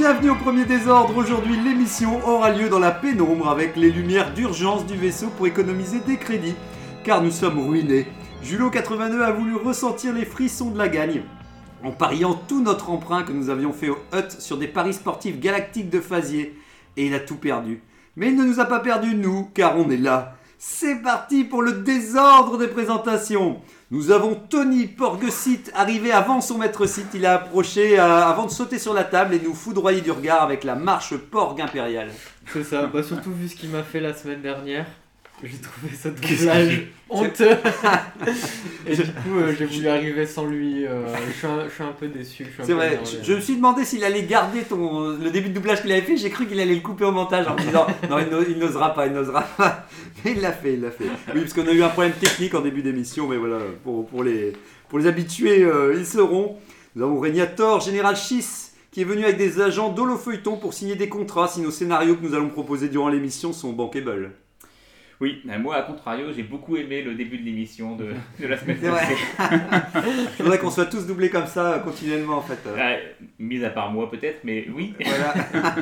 Bienvenue au premier désordre. Aujourd'hui, l'émission aura lieu dans la pénombre avec les lumières d'urgence du vaisseau pour économiser des crédits, car nous sommes ruinés. Julo82 a voulu ressentir les frissons de la gagne en pariant tout notre emprunt que nous avions fait au Hut sur des paris sportifs galactiques de Fazier, et il a tout perdu. Mais il ne nous a pas perdu nous, car on est là. C'est parti pour le désordre des présentations. Nous avons Tony Porgesit arrivé avant son maître site. Il a approché euh, avant de sauter sur la table et nous foudroyer du regard avec la marche Porg impériale. C'est ça, bah surtout vu ce qu'il m'a fait la semaine dernière. J'ai trouvé ça doublage honteux. Et du coup, euh, j'ai voulu arriver sans lui. euh, je, suis un, je suis un peu déçu. je suis un C'est peu vrai, je, je me suis demandé s'il allait garder ton, le début de doublage qu'il avait fait. J'ai cru qu'il allait le couper au montage en me disant non, il n'o- il n'osera pas, il n'osera pas. Mais il l'a fait, il l'a fait. Oui, parce qu'on a eu un problème technique en début d'émission, mais voilà, pour, pour, les, pour les habitués, euh, ils seront. Nous avons Régnator, Général Schiss, qui est venu avec des agents d'Holofeuilleton pour signer des contrats si nos scénarios que nous allons proposer durant l'émission sont bankable. Oui, moi, à contrario, j'ai beaucoup aimé le début de l'émission de, de la semaine C'est vrai. passée. Il faudrait qu'on soit tous doublés comme ça euh, continuellement en fait. Euh, Ah, mis à part moi, peut-être, mais oui. Voilà.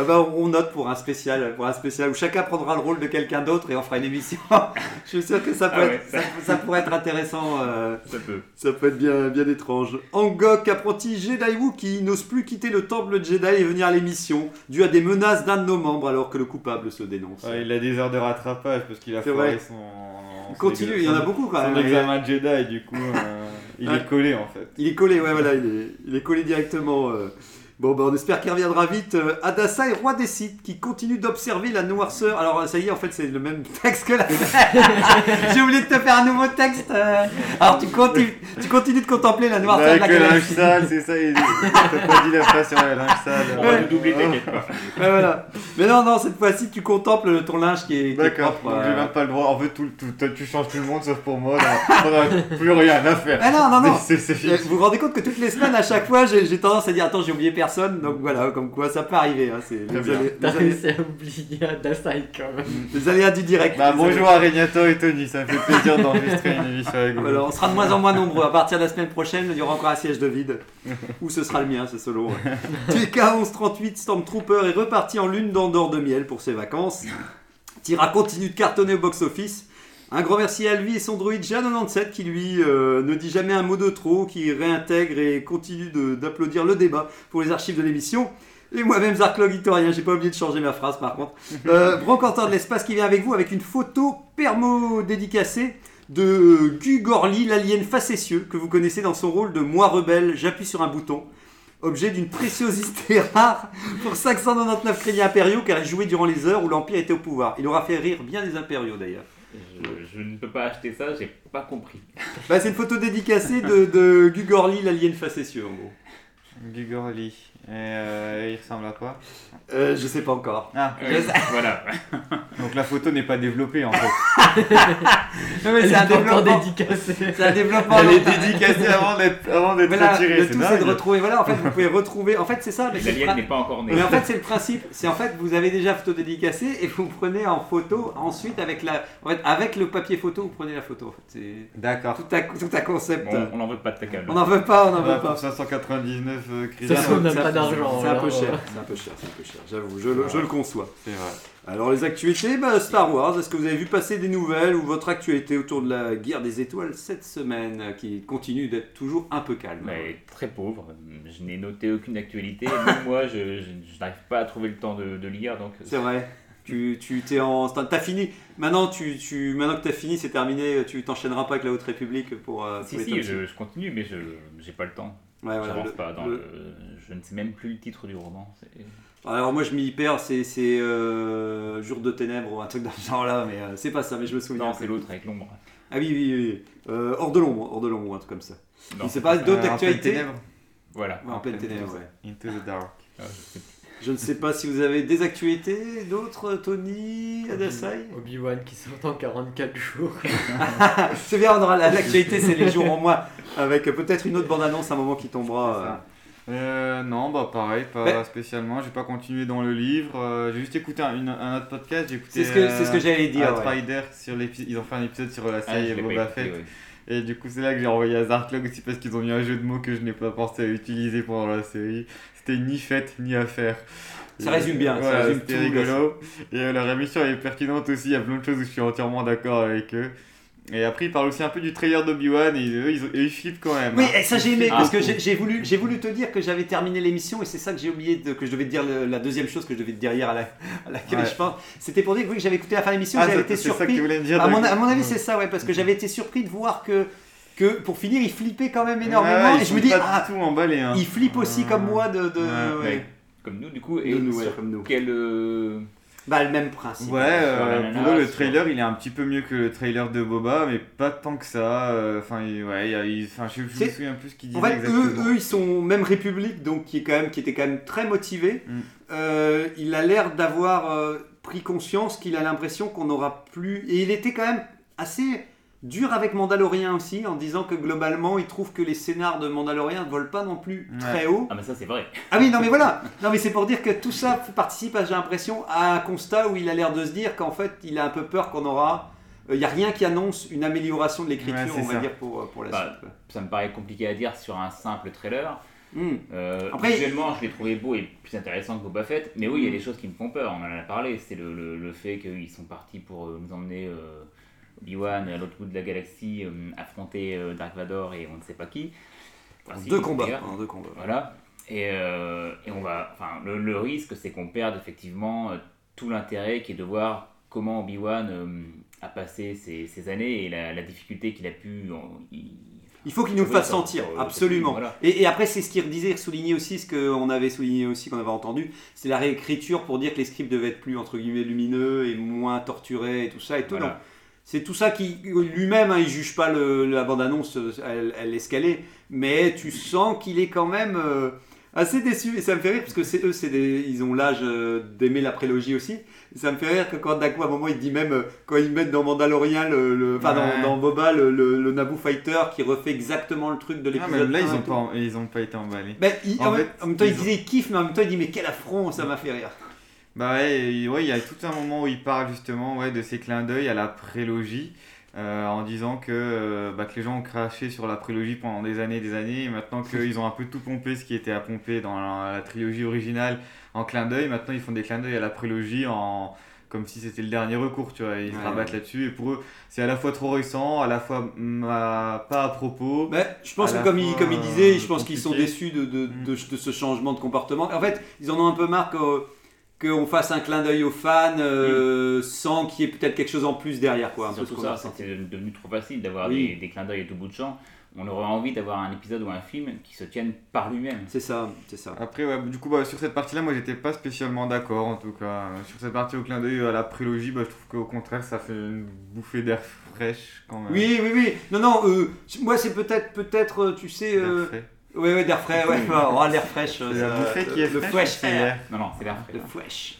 Ah bah, on note pour un spécial, pour un spécial où chacun prendra le rôle de quelqu'un d'autre et on fera une émission. Je suis sûr que ça, peut Ah être- ouais, ça, ça pourrait être intéressant. euh, Ça peut. ça peut être bien, bien étrange. Angok, apprenti Jedi Wookie, n'ose plus quitter le temple Jedi et venir à l'émission, dû à des menaces d'un de nos membres alors que le coupable se dénonce. Ouais, il a des heures de rattrapage parce qu'il a foiré vrai. son. Il son continue, il y en a son- beaucoup quand Son même. examen de Jedi, du coup, euh, il Ouais. est collé en fait. Il est collé, ouais, voilà, il est, il est collé directement. euh. Bon, bah, on espère qu'il reviendra vite. Euh, Adassa est roi des sites qui continue d'observer la noirceur. Alors, ça y est, en fait, c'est le même texte que la. J'ai oublié de te faire un nouveau texte. euh. Alors, tu continues, tu continues de contempler la noirceur de la Avec le linge galaxie. sale, c'est ça, il t'as pas dit la phrase sur le linge sale. On va le doubler, t'inquiète pas. Ouais, voilà. Mais non, non, cette fois-ci, tu contemples ton linge qui est, D'accord, propre. donc euh. j'ai même pas le droit. En fait, tout, tout- toi, tu changes tout le monde sauf pour moi. On a plus rien à faire. Ah non, non, non. Euh, Vous vous rendez compte que toutes les semaines, à chaque fois, j'ai j'ai tendance à dire Attends, j'ai oublié personne. Donc voilà, comme quoi ça peut arriver. Hein, c'est les, à oublier quand même. les aléas du direct. Bah, bonjour à Regnator et Tony, ça me fait plaisir d'enregistrer une émission avec vous. Voilà, on sera de moins en moins nombreux. À partir de la semaine prochaine, il y aura encore un siège de vide. Ou ce sera le mien, c'est solo. TK1138 Stormtrooper est reparti en lune d'Andorre de miel pour ses vacances. Tira continue de cartonner au box-office. Un grand merci à lui et son droïde Jan97 qui lui euh, ne dit jamais un mot de trop, qui réintègre et continue d'applaudir le débat pour les archives de l'émission. Et moi-même, Zarklog Victorien, j'ai pas oublié de changer ma phrase par contre. Euh, de l'espace qui vient avec vous avec une photo permo dédicacée de Gu Gorli, l'alien facétieux, que vous connaissez dans son rôle de moi rebelle, j'appuie sur un bouton. Objet d'une préciosité rare pour 599 crédits impériaux qu'elle a joué durant les heures où l'Empire était au pouvoir. Il aura fait rire bien des impériaux d'ailleurs. Je, je ne peux pas acheter ça, j'ai pas compris. Bah, c'est une photo dédicacée de, de Gu Gorli, l'alien facétieux en gros. Gugorli. Et euh, il ressemble à quoi? Euh, je sais pas encore. Ah, Euh, voilà. donc la photo n'est pas développée en fait. Non, mais c'est est un développement. dédicacée. C'est un développement. Elle est dédicacée avant d'être avant d'être Voilà, retirée. le tout c'est de retrouver. Voilà, en fait, vous pouvez retrouver. En fait, c'est ça. mais c'est le L'alien pra- n'est pas encore né. Mais en fait, c'est le principe. C'est en fait, vous avez déjà photo dédicacée et vous prenez en photo ensuite avec la, en fait, avec le papier photo, vous prenez la photo. En fait, c'est D'accord. tout un, tout un concept. Bon, on n'en veut pas de ta. On n'en veut pas, on n'en veut pas. pour 599 euh, c'est- un- pas d'argent, C'est un peu cher. euh. C'est un peu cher. C'est un peu cher. J'avoue, je, le- je le conçois. C'est vrai. Alors les actualités, bah, Star Wars. Est-ce que vous avez vu passer des nouvelles ou votre actualité autour de la guerre des étoiles cette semaine, euh, qui continue d'être toujours un peu calme? Mais très pauvre. Je n'ai noté aucune actualité. Même moi, je, je- je n'arrive pas à trouver le temps de, de lire. Donc, C'est vrai. Tu, tu t'es en, t'as fini. Maintenant, tu, tu, maintenant que t'as fini, c'est terminé. Tu t'enchaîneras pas avec la Haute République pour. euh, si, pour si, je continue, mais je n'ai pas le temps. Ouais, voilà, J'avance le- pas dans le- le... Je ne sais même plus le titre du roman. c'est- Alors moi, je m'y perds. C'est, c'est euh, Jour de ténèbres ou un truc dans ce genre-là, mais euh, c'est pas ça. Mais je me souviens. Non, c'est l'autre avec l'ombre. Ah oui, oui, oui. Euh, hors de l'ombre, hors de l'ombre, ou un truc comme ça. Non. Mais c'est pas d'autres Euh, en pleine actualités. ténèbres. Voilà. Ouais, en pleine ténèbres, ouais. Into the dark. Ah, je sais plus. Je ne sais pas si vous avez des actualités, d'autres, Tony, Adasai Obi-Wan qui sort en 44 jours. C'est bien, on aura la- l'actualité, c'est les jours en mois, avec peut-être une autre bande-annonce à un moment qui tombera. Euh, non, bah pareil, pas Mais- spécialement. J'ai pas continué dans le livre. euh, j'ai juste écouté un, une- un autre podcast. J'ai écouté. C'est ce que, c'est ce que j'allais dire. ouais. Sur Ils ont fait un épisode sur la Ah, série pas Boba Fett. ouais. Et du coup, c'est là que j'ai envoyé à Zarklog aussi parce qu'ils ont mis un jeu de mots que je n'ai pas pensé à utiliser pendant la série. C'était ni fête ni affaire. Ça résume bien, ça résume C'était tout, rigolo. Et euh, leur émission est pertinente aussi. Il y a plein de choses où je suis entièrement d'accord avec eux. Et après, ils parlent aussi un peu du trailer d'Obi-Wan et eux, ils, ils flippent quand même. Oui, hein. et ça j'ai aimé Ah. parce que j'ai voulu, j'ai voulu te dire que j'avais terminé l'émission et c'est ça que j'ai oublié de- que je devais te dire le- la deuxième chose que je devais te dire hier à, la, à laquelle Ouais. je pense. C'était pour dire que oui, que j'avais écouté la fin de l'émission, Ah, j'avais c'est été c'est ça que surpris. tu voulais me dire. À mon, à mon avis, Ouais. c'est ça, ouais, parce que j'avais été surpris de voir que, que pour finir, il flippait quand même énormément. Ouais, et je me dis, ah, tout emballés. Hein. il flippe aussi comme moi de. de Ouais. Comme nous, du coup, et nous, ouais, sur comme nous. quel. euh, Bah, le même principe. Ouais, euh, pour eux, le sur- trailer il est un petit peu mieux que le trailer de Boba, mais pas tant que ça. euh, Enfin, il- ouais, y a- je, je me souviens plus ce qu'il disait En fait, eux, exactement. eux, ils sont même République, donc qui est quand même, qui était quand même très motivé. Mm. Euh, il a l'air d'avoir euh, pris conscience qu'il a l'impression qu'on n'aura plus. Et il était quand même assez dur avec Mandalorian aussi, en disant que globalement, il trouve que les scénars de Mandalorian ne volent pas non plus très haut. Ah, mais ça, c'est vrai. Ah oui, non mais voilà. Non mais c'est pour dire que tout ça participe, j'ai l'impression, à un constat où il a l'air de se dire qu'en fait, il a un peu peur qu'on aura. Il n'y a rien qui annonce une amélioration de l'écriture, Ouais, on va ça. dire, pour, pour la Bah, suite. Ça me paraît compliqué à dire sur un simple trailer. Hmm. Euh, Après- visuellement, je l'ai trouvé beau et plus intéressant que Boba Fett. Mais oui, il y a Mm. des choses qui me font peur. On en a parlé. C'est le, le, le fait qu'ils sont partis pour euh, nous emmener euh, Obi-Wan à l'autre bout de la galaxie, euh, affronter euh, Dark Vador et on ne sait pas qui. Deux combats. en deux combats. Voilà. Et, euh, et on va. Enfin, le, le risque, c'est qu'on perde effectivement euh, tout l'intérêt qui est de voir comment Obi-Wan euh, a passé ces, ces années et la, la difficulté qu'il a pu. en- y- Il faut qu'il nous le fasse sentir, absolument. voilà. Et, et après, c'est ce qu'il redisait, souligner aussi, ce qu'on avait souligné aussi, qu'on avait entendu, c'est la réécriture pour dire que les scripts devaient être plus, entre guillemets, lumineux et moins torturés et tout ça et tout. Voilà. C'est tout ça qui, lui-même, hein, il juge pas le- la bande-annonce, euh, elle, elle laisse caler, mais tu sens qu'il est quand même euh, assez déçu. Et ça me fait rire, parce que c'est eux, c'est des, ils ont l'âge euh, d'aimer la prélogie aussi. Et ça me fait rire que quand d'un coup, à un moment, il dit même, euh, quand ils mettent dans Mandalorian, le, enfin Ouais. dans, dans Boba, le, le, le Naboo Fighter qui refait exactement le truc de Ah, l'épisode mais là, 1 ils ont, pas, ils ont pas été emballés. Ben, il- En en, même- en même temps, il ils ont- disait il kiffe, mais en même temps, il dit mais quel affront, ça m'a fait rire. Bah ouais, il y a tout un moment où il parle justement ouais, de ces clins d'œil à la prélogie, euh, en disant que, euh, bah, que les gens ont craché sur la prélogie pendant des années et des années, et maintenant qu'ils ont un peu tout pompé ce qui était à pomper dans la, la trilogie originale en clin d'œil, maintenant ils font des clins d'œil à la prélogie en comme si c'était le dernier recours, tu vois, ils se rabattent ouais. là-dessus, et pour eux, c'est à la fois trop récent, à la fois mm, pas à propos. Ben, je pense que comme il, comme il disait, euh, je pense qu'ils sont déçus de, de, Mm. de, de ce changement de comportement. En fait, ils en ont un peu marre que- qu'on fasse un clin d'œil aux fans euh, sans qu'il y ait peut-être quelque chose en plus derrière. Quoi, un peu ce ça, c'était devenu trop facile d'avoir Oui. des, des clins d'œil à tout bout de champ. On aurait envie d'avoir un épisode ou un film qui se tienne par lui-même. C'est ça, c'est ça. Après, ouais, du coup, bah, sur cette partie-là, moi, j'étais pas spécialement d'accord, en tout cas. Sur cette partie au clin d'œil à la prélogie, bah, je trouve qu'au contraire, ça fait une bouffée d'air fraîche, quand même. Oui, oui, oui. Non, non, euh, moi c'est peut-être, peut-être, euh, tu sais. Euh... Ouais, ouais, d'air frais, ouais. Oh, l'air fraîche. euh, C'est la ça- bouffée qui est le fraîche. fresh Non, non, c'est l'air frais. Le fresh.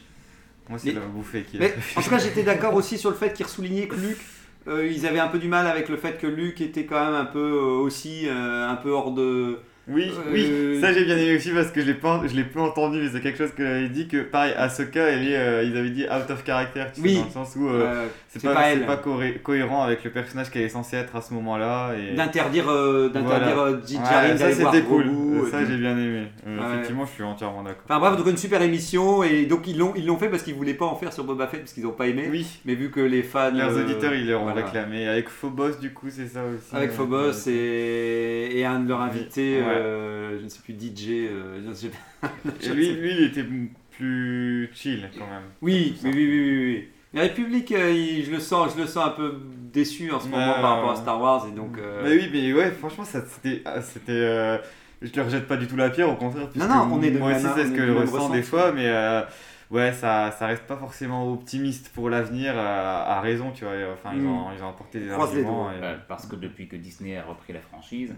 Moi, c'est la bouffée qui est Mais fraîche. en tout cas, j'étais d'accord aussi sur le fait qu'ils soulignaient que Luc, euh, ils avaient un peu du mal avec le fait que Luc était quand même un peu euh, aussi euh, un peu hors de. Oui, Euh, oui, ça j'ai bien aimé aussi parce que je l'ai pas, je l'ai peu entendu, mais c'est quelque chose que j'avais dit que pareil, Asuka, elle est, euh, ils avaient dit out of character, tu Oui. sais, dans le sens où euh, euh, c'est pas, pas cohérent avec le personnage qu'elle est censée être à ce moment-là. Et... D'interdire, euh, d'interdire Voilà. euh, Ouais, ça c'était cool, Grogu, ça j'ai bien aimé. Euh, Ouais. Effectivement, je suis entièrement d'accord. Enfin bref, donc une super émission et donc ils l'ont ils l'ont fait parce qu'ils voulaient pas en faire sur Boba Fett parce qu'ils ont pas aimé. Oui, Mais vu que les fans. leurs euh, auditeurs ils leur ont voilà. réclamé. Avec Phobos, du coup, c'est ça aussi. Avec euh, Phobos euh, et, et un de leurs invités, Ouais. Euh, je ne sais plus, DJ. euh, je ne sais pas. Et lui, lui, il était plus chill quand même. Oui, oui, oui, oui, oui. La République, euh, il- je, le sens, je le sens un peu déçu en ce moment par rapport à. Star Wars et donc. euh, Mais oui, mais ouais, franchement, c'était. ah, c'était euh, je leur jette pas du tout la pierre, au contraire. puisque non, on est de Moi même- aussi, c'est ce que je ressens des fois, mais euh, ouais, ça, ça reste pas forcément optimiste pour l'avenir, euh, à raison, tu vois. Enfin, ils, Mm. ont, ils ont apporté des arguments. et- parce que depuis que Disney a repris la franchise,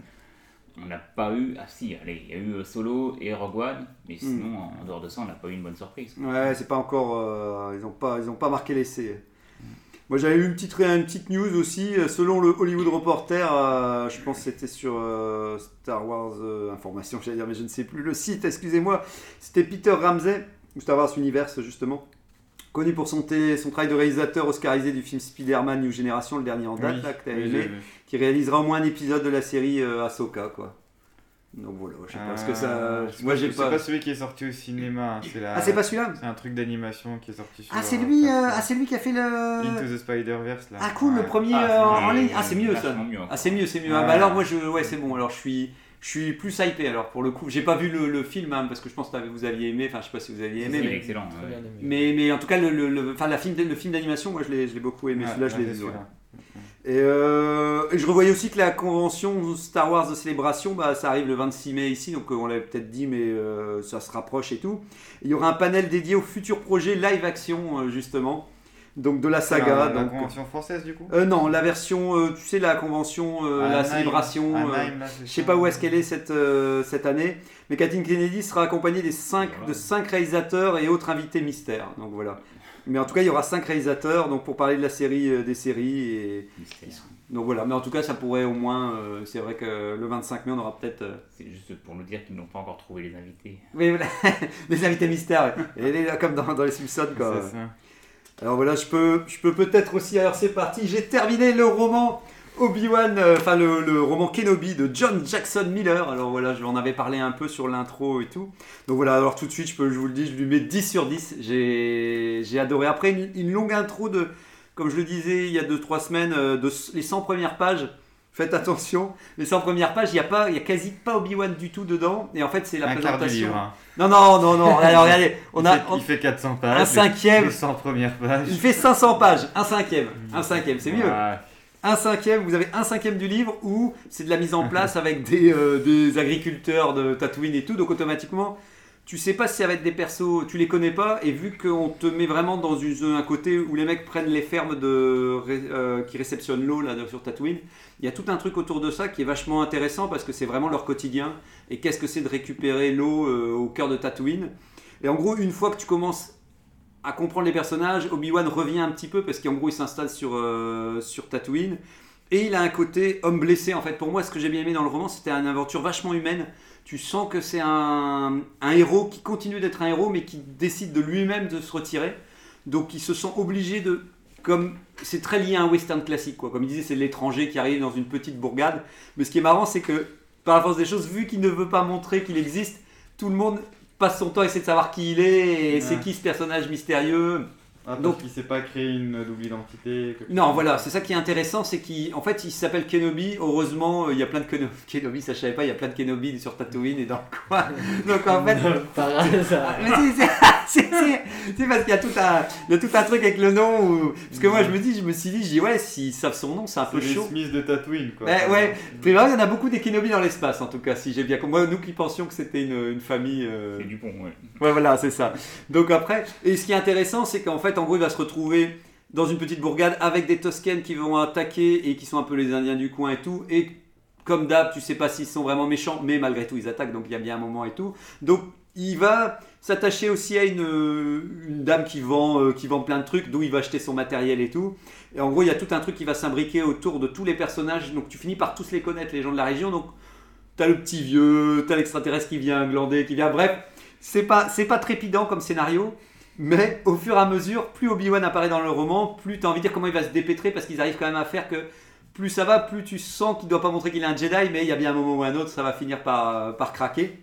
on n'a pas eu. Ah si, allez, il y a eu euh, Solo et Rogue One, mais Hmm. sinon, en dehors de ça, on n'a pas eu une bonne surprise. Ouais, c'est pas encore. euh, ils n'ont pas, ils ont pas marqué l'essai. Moi, j'avais eu une petite, ré- une petite news aussi. euh, Selon le Hollywood Reporter, euh, je pense que c'était sur euh, Star Wars Information, j'allais dire, mais je ne sais plus le site, excusez-moi. C'était Peter Ramsey, ou Star Wars Universe, justement. Connu pour son, travail de réalisateur oscarisé du film Spider-Man New Generation, le dernier en date, Oui, là, que oui, aimé, qui réalisera au moins un épisode de la série euh, Ahsoka, quoi. Donc voilà, je sais pas ce que ça. C'est Moi, pas- C'est celui qui est sorti au cinéma. hein, C'est la... Ah, c'est pas celui-là? C'est un truc d'animation qui est sorti sur. Ah, c'est lui, euh, ah, c'est lui qui a fait le. Into the Spider-Verse là. Ah cool, le premier Ah, euh, c'est en ligne. Ah c'est mieux ça. mieux. Ah c'est mieux, c'est mieux. Ouais. Ah, bah alors moi je, ouais c'est bon. Alors je suis, je suis plus hypé. Alors pour le coup, j'ai pas vu le, le film hein, parce que je pense que vous aviez aimé. Enfin je sais pas si vous aviez aimé, C'est mais, excellent. Ouais. aimé. mais, mais en tout cas le, le, le- enfin la film, le film d'animation, moi je l'ai, je l'ai beaucoup aimé. Ouais, Celui-là je l'ai. Et, euh, et je revoyais aussi que la convention Star Wars de célébration, bah, ça arrive le 26 mai ici, donc euh, on l'avait peut-être dit, mais euh, ça se rapproche et tout. Il y aura un panel dédié aux futurs projets live action, euh, justement, donc de la saga. La, la donc, convention française du coup euh, non, la version, euh, tu sais, la convention, euh, la Anaheim. célébration. Euh, je sais pas où est-ce qu'elle est cette, euh, cette année, mais Kathleen Kennedy sera accompagnée des cinq, Voilà. de cinq réalisateurs et autres invités mystères. Donc voilà. Mais en tout cas, il y aura cinq réalisateurs donc pour parler de la série euh, des séries. Et... Mystère. Donc voilà. Mais en tout cas, ça pourrait au moins. euh, c'est vrai que le 25 mai, on aura peut-être. euh, C'est juste pour nous dire qu'ils n'ont pas encore trouvé les invités. Oui, voilà. des invités mystères. ouais. Et les- comme dans, dans les Simpsons, quoi. C'est ça. Alors voilà, je peux, je peux peut-être aussi. Alors c'est parti, j'ai terminé le roman Obi-Wan, euh, enfin le, le roman Kenobi de John Jackson Miller. Alors voilà, je en avais parlé un peu sur l'intro et tout. Donc voilà, alors tout de suite, je, peux, je vous le dis, je lui mets 10 sur 10. J'ai adoré. Après, une, une longue intro de, comme je le disais il y a 2-3 semaines, euh, de les 100 premières pages. Faites attention, les 100 premières pages, il n'y a, pas- il y a quasi pas Obi-Wan du tout dedans. Et en fait, c'est la Un quart du présentation. livre. hein. Non, non, non, non. Alors regardez, on il, a. fait, on- il fait 400 pages. un cinquième. Les 100 premières pages. Il fait 500 pages, un cinquième. Un cinquième, c'est mieux. Ouais. Un cinquième, vous avez un cinquième du livre où c'est de la mise en place avec des, euh, des agriculteurs de Tatooine et tout. Donc automatiquement, tu sais pas si ça va être des persos, tu les connais pas. Et vu qu'on te met vraiment dans une, un côté où les mecs prennent les fermes euh, qui réceptionnent l'eau là sur Tatooine, il y a tout un truc autour de ça qui est vachement intéressant parce que c'est vraiment leur quotidien. Et qu'est-ce que c'est de récupérer l'eau euh, au cœur de Tatooine? Et en gros, une fois que tu commences à comprendre les personnages, Obi-Wan revient un petit peu parce qu'en gros il s'installe sur, euh, sur Tatooine et il a un côté homme blessé en fait. Pour moi, ce que j'ai bien aimé dans le roman, c'était une aventure vachement humaine. Tu sens que c'est un, un héros qui continue d'être un héros mais qui décide de lui-même de se retirer. Donc il se sent obligé de... Comme c'est très lié à un western classique quoi. Comme il disait, c'est l'étranger qui arrive dans une petite bourgade. Mais ce qui est marrant, c'est que par la force des choses, vu qu'il ne veut pas montrer qu'il existe, tout le monde passe son temps à essayer de savoir qui il est et c'est qui ce personnage mystérieux. Ah, parce Donc- qu'il sait pas créer une double identité. Non, chose. voilà, c'est ça qui est intéressant, c'est qu'en fait, il s'appelle Kenobi. Heureusement, euh, il y a plein de Keno- Kenobi, ça je savais pas, il y a plein de Kenobi sur Tatooine et dans le coin. Donc en fait, c'est- parce qu'il y a tout un, il y a tout un truc avec le nom. où- Parce que moi, je me dis, je me suis dit, je dis ouais, s'ils savent son nom, c'est un C'est peu les chaud. Smiths de Tatooine quoi. Ouais, ouais. Puis là, il y en a beaucoup des Kenobi dans l'espace, en tout cas, si j'ai bien compris. Moi, nous qui pensions que c'était une, une famille. euh, C'est du pont, ouais. Ouais, voilà, c'est ça. Donc après, et ce qui est intéressant, c'est qu'en fait, en gros, il va se retrouver dans une petite bourgade avec des Toscanes qui vont attaquer et qui sont un peu les Indiens du coin et tout. Et comme d'hab, tu sais pas s'ils sont vraiment méchants, mais malgré tout, ils attaquent, donc il y a bien un moment et tout. Donc il va s'attacher aussi à une, une dame qui vend, euh, qui vend plein de trucs, d'où il va acheter son matériel et tout. Et en gros, il y a tout un truc qui va s'imbriquer autour de tous les personnages, donc tu finis par tous les connaître, les gens de la région. Donc t'as le petit vieux, t'as l'extraterrestre qui vient glander, qui vient. Bref, c'est pas, c'est pas trépidant comme scénario, mais au fur et à mesure, plus Obi-Wan apparaît dans le roman, plus tu as envie de dire comment il va se dépêtrer, parce qu'ils arrivent quand même à faire que plus ça va, plus tu sens qu'il doit pas montrer qu'il est un Jedi, mais il y a bien un moment ou un autre, ça va finir par, par craquer.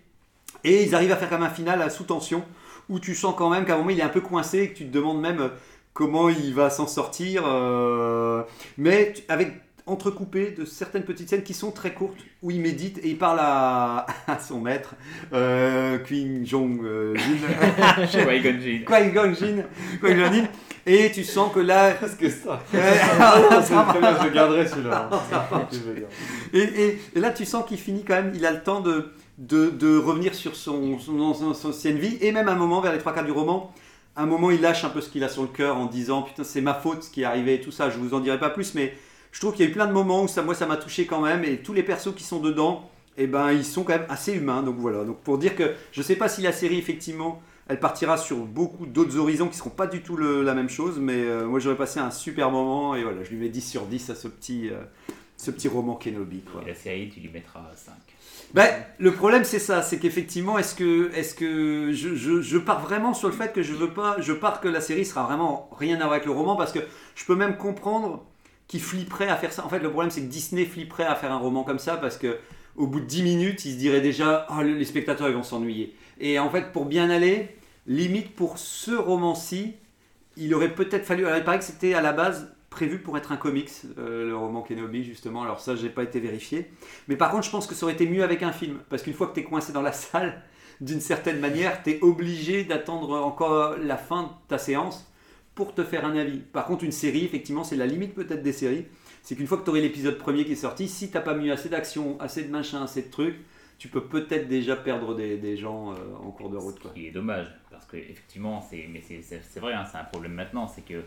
Et ils arrivent à faire comme un final sous tension, où tu sens quand même qu'à un moment il est un peu coincé, et que tu te demandes même euh, comment il va s'en sortir, euh, mais avec entrecoupé de certaines petites scènes qui sont très courtes, où il médite et il parle à, à son maître, euh, Qui Jong euh, Jin. Qui-Gon Jinn. Qui-Gon Jinn, et tu sens que là, Parce que ça. Je le garderai celui-là. Et, et- et là tu sens qu'il finit quand même, il a le temps de, de, de revenir sur son, son, son- son ancienne vie, et même à un moment, vers les trois quarts du roman, à un moment il lâche un peu ce qu'il a sur le cœur en disant putain c'est ma faute ce qui est arrivé et tout ça, je vous en dirai pas plus, mais je trouve qu'il y a eu plein de moments où ça, moi ça m'a touché quand même, et tous les persos qui sont dedans, et ben ils sont quand même assez humains. Donc voilà. Donc pour dire que je sais pas si la série effectivement elle partira sur beaucoup d'autres horizons qui seront pas du tout le- la même chose, mais euh, moi j'aurais passé un super moment et voilà, je lui mets 10 sur 10 à ce petit, euh, ce petit roman Kenobi. Quoi. Et la série, tu lui mettras 5. Ben, le problème c'est ça, c'est qu'effectivement, est-ce que, est-ce que je, je- je pars vraiment sur le fait que je veux pas, je pars que la série sera vraiment rien à voir avec le roman parce que je peux même comprendre qu'ils flipperaient à faire ça. En fait, le problème c'est que Disney flipperait à faire un roman comme ça parce que au bout de 10 minutes, ils se diraient déjà, Ah, les spectateurs ils vont s'ennuyer. Et en fait, pour bien aller, limite pour ce roman-ci, il aurait peut-être fallu. Alors, il paraît que c'était à la base prévu pour être un comics, euh, le roman Kenobi justement. Alors ça, j'ai pas été vérifié. Mais par contre, je pense que ça aurait été mieux avec un film. Parce qu'une fois que tu es coincé dans la salle, d'une certaine manière, tu es obligé d'attendre encore la fin de ta séance pour te faire un avis. Par contre, une série, effectivement, c'est la limite peut-être des séries. C'est qu'une fois que tu aurais l'épisode premier qui est sorti, si t'as pas mis assez d'action, assez de machin, assez de trucs, tu peux peut-être déjà perdre des, gens euh, en cours de route. Quoi. Ce qui est dommage, parce que effectivement, c'est, vrai, hein, c'est un problème maintenant, c'est que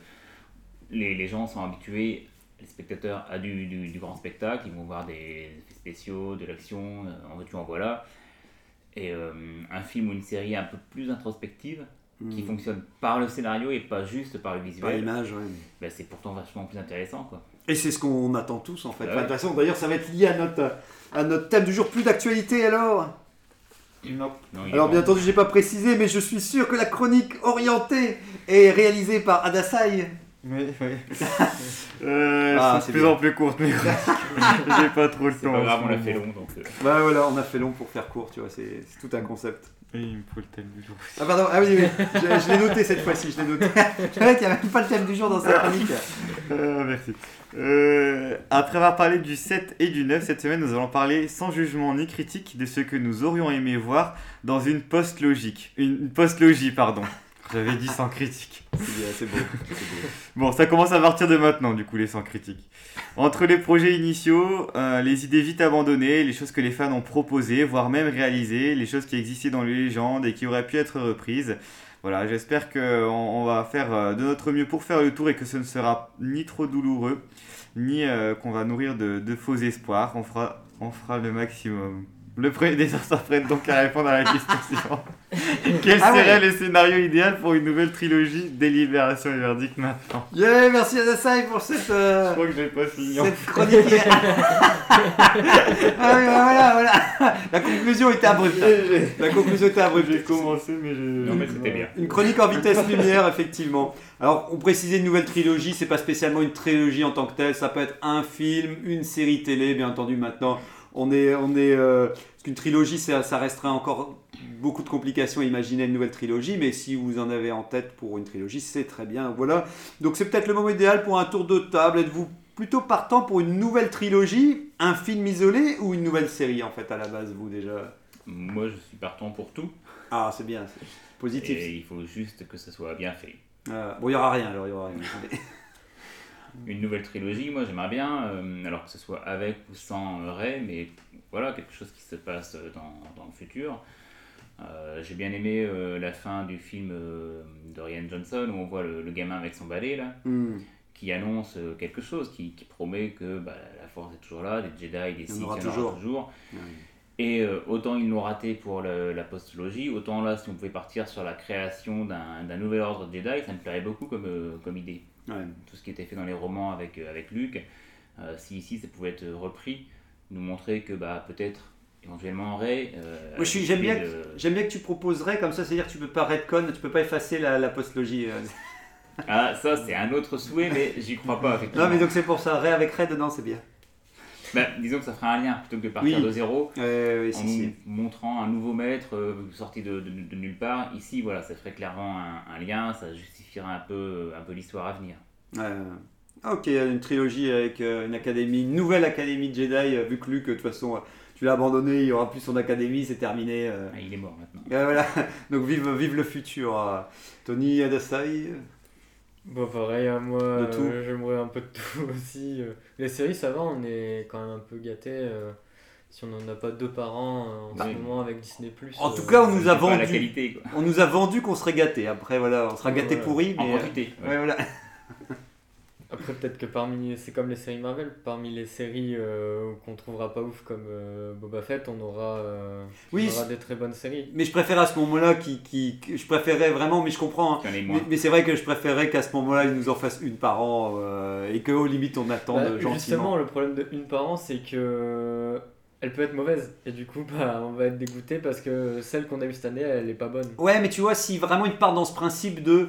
les, les gens sont habitués, les spectateurs, à du, grand spectacle, ils vont voir des effets spéciaux, de l'action, euh, en veux-tu, en voilà. Et euh, un film ou une série un peu plus introspective, qui Mm. fonctionne par le scénario et pas juste par le Par visuel, l'image, ouais. bah, c'est pourtant vachement plus intéressant. Quoi. Et c'est ce qu'on attend tous en fait. Ah Enfin, de toute façon, d'ailleurs, ça va être lié à notre, à notre thème du jour. Plus d'actualité alors Non. Alors, bien entendu, j'ai pas précisé, mais je suis sûr que la chronique orientée est réalisée par Adasai. Oui, oui. euh, Ah, c'est de plus bien. en plus courtes, mais j'ai pas trop le c'est temps. pas grave, on l'a fait long, donc... euh, Bah voilà, on a fait long pour faire court, tu vois, c'est tout un concept. Et il me faut le thème du jour. Ah pardon, ah oui, oui, je, je l'ai noté cette fois-ci, je l'ai noté. Je savais qu'il n'y a même pas le thème du jour dans cette chronique. Euh, merci. Euh, après avoir parlé du 7 et du 9, cette semaine, nous allons parler sans jugement ni critique de ce que nous aurions aimé voir dans une post-logique. Une, une post-logie, pardon. J'avais dit sans critique. C'est bien, c'est beau. Bon, ça commence à partir de maintenant, du coup, les sans critiques. Entre les projets initiaux, euh, les idées vite abandonnées, les choses que les fans ont proposées, voire même réalisées, les choses qui existaient dans les légendes et qui auraient pu être reprises. Voilà, j'espère qu'on on va faire euh, de notre mieux pour faire le tour et que ce ne sera ni trop douloureux, ni euh, qu'on va nourrir de, de faux espoirs. On fera, on fera le maximum. Le premier des s'apprête donc à répondre à la question suivante. Quel Ah ouais. serait le scénario idéal pour une nouvelle trilogie Délibération et verdict maintenant Yeah, merci Adasai pour cette, euh, Je crois que j'ai pas fini. en cette chronique. ah oui, bah voilà, voilà. La conclusion était abrupte. La conclusion était abrupte. J'ai commencé, mais j'ai. Non, mais c'était bien. Une chronique en vitesse lumière, effectivement. Alors, on précisait une nouvelle trilogie, c'est pas spécialement une trilogie en tant que telle, ça peut être un film, une série télé, bien entendu. Maintenant, on est, on est, euh, parce qu'une trilogie, ça, ça resterait encore beaucoup de complications à imaginer une nouvelle trilogie, mais si vous en avez en tête pour une trilogie, c'est très bien. Voilà. Donc, c'est peut-être le moment idéal pour un tour de table. Êtes-vous plutôt partant pour une nouvelle trilogie, un film isolé ou une nouvelle série en fait à la base, vous déjà? Moi, je suis partant pour tout. Ah, c'est bien, c'est positif. Et il faut juste que ce soit bien fait. Euh, bon, il y aura rien alors, il y aura rien. Une nouvelle trilogie, moi j'aimerais bien, euh, alors que ce soit avec ou sans euh, Ray, mais voilà, quelque chose qui se passe dans, dans le futur. Euh, J'ai bien aimé euh, la fin du film de Ryan Johnson où on voit le, le gamin avec son balai là, Hmm. qui annonce quelque chose, qui, qui promet que bah, la force est toujours là, des Jedi, des Sith, il y en aura toujours. toujours. Ouais. Et autant ils l'ont raté pour le- la postologie, autant là, si on pouvait partir sur la création d'un d'un nouvel ordre Jedi, ça me plairait beaucoup comme, comme idée. Ouais. Tout ce qui était fait dans les romans avec, euh, avec Luke, euh, si ici ça pouvait être repris, nous montrer que bah, peut-être éventuellement Ray. euh, Moi, j'aime bien, de- j'aime bien que tu proposerais comme ça, c'est-à-dire que tu peux pas redcon, tu peux pas effacer la, la postlogie. Ah, ça c'est un autre souhait, mais j'y crois pas. Non, mais donc c'est pour ça. Ray avec Ray dedans, c'est bien. Bah, disons que ça ferait un lien plutôt que de partir Oui. de zéro. En si, nous si. montrant un nouveau maître euh, sorti de, de- de nulle part. Ici, voilà, ça ferait clairement un, un lien, ça justifierait un peu, un peu l'histoire à venir. Ah, ok, une trilogie avec euh, une académie, une nouvelle académie de Jedi, euh, vu que Luke, de toute façon, euh, tu l'as abandonné, il y aura plus son académie, c'est terminé. euh. Ah, il est mort maintenant. Voilà. Donc vive, vive le futur. euh. Tony Adasai. Bon, pareil, hein, moi, euh, j'aimerais un peu de tout aussi. euh. Les séries, ça va, on est quand même un peu gâtés. euh, si on n'en a pas deux par an en Bah, ce moment avec Disney+. En euh, tout cas, on nous a la vendu. qualité. On nous a vendu qu'on serait gâté. Après, voilà, on sera gâté pourri, En mais. euh, quantité. ouais. ouais, voilà. Après, peut-être que parmi. C'est comme les séries Marvel, parmi les séries euh, qu'on trouvera pas ouf comme euh, Boba Fett, on aura, euh, Oui, on aura des très bonnes séries. Mais je préfère à ce moment-là qui, qui, je préférais vraiment, mais je comprends. hein. Mais, c'est vrai que je préférais qu'à ce moment-là, ils nous en fassent une par an euh, et qu'au limite on attende Bah, gentiment. justement, le problème de une par an, c'est que. Elle peut être mauvaise. Et du coup, bah, on va être dégoûté parce que celle qu'on a vue cette année, elle est pas bonne. Ouais, mais tu vois, si vraiment ils partent dans ce principe de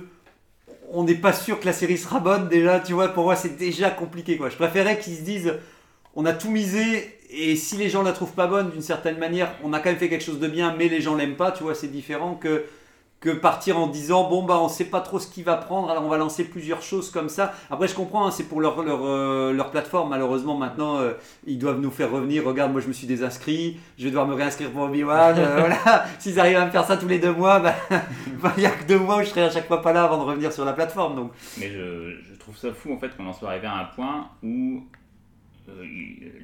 on n'est pas sûr que la série sera bonne déjà, tu vois, pour moi c'est déjà compliqué quoi. Je préférais qu'ils se disent on a tout misé et si les gens la trouvent pas bonne d'une certaine manière, on a quand même fait quelque chose de bien mais les gens l'aiment pas, tu vois, c'est différent que que partir en disant bon bah on sait pas trop ce qu'il va prendre alors on va lancer plusieurs choses comme ça. Après je comprends hein, c'est pour leur leur, euh, leur plateforme. Malheureusement maintenant euh, ils doivent nous faire revenir. Regarde moi je me suis désinscrit. Je vais devoir me réinscrire pour Obi-Wan. Euh, voilà. S'ils arrivent à me faire ça tous les deux mois bah bah, il y a que deux mois où je serai à chaque fois pas là avant de revenir sur la plateforme donc. Mais je, je trouve ça fou en fait qu'on en soit arrivé à un point où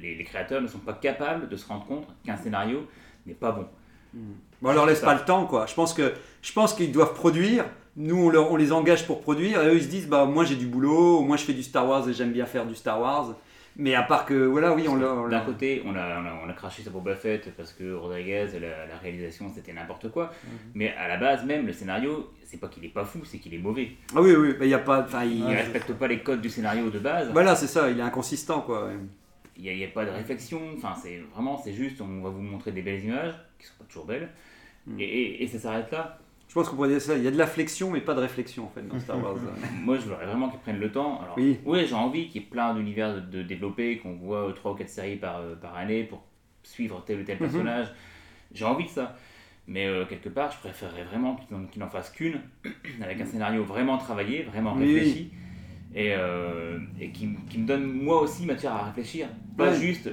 les créateurs ne sont pas capables de se rendre compte qu'un scénario n'est pas bon. Bon, on leur laisse Ça. pas le temps, quoi. Je pense que je pense qu'ils doivent produire. Nous, on, leur- on les engage pour produire. Et eux, ils se disent, bah, moi, j'ai du boulot. Moi, je fais du Star Wars et j'aime bien faire du Star Wars. Mais à part que, voilà, oui, on leur. on D'un côté, on a, on, a, on a craché sur Boba Fett parce que Rodriguez, la, la réalisation, c'était n'importe quoi. Mhm. Mais à la base, même, le scénario, c'est pas qu'il est pas fou, c'est qu'il est mauvais. Ah oui, oui, il y a pas. Il respecte pas les codes du scénario de base. Voilà, c'est ça. Il est inconsistant, quoi. Il n'y a, pas de réflexion. Enfin, c'est vraiment, c'est juste, on va vous montrer des belles images, qui sont pas toujours belles. Mm. Et, et- et ça s'arrête là. Je pense qu'on pourrait dire ça. Il y a de la flexion, mais pas de réflexion, en fait, dans Star Wars. Moi, je voudrais vraiment qu'ils prennent le temps. Alors, Oui. ouais, j'ai envie qu'il y ait plein d'univers de, de développer, qu'on voit euh, trois ou quatre séries par, euh, par année pour suivre tel ou tel Mhm. personnage. J'ai envie de ça. Mais euh, quelque part, je préférerais vraiment qu'ils n'en n'en fassent qu'une, avec un scénario vraiment travaillé, vraiment Oui, réfléchi, et, euh, et qui, m- qui me donne moi aussi matière à réfléchir. Pas Ouais. juste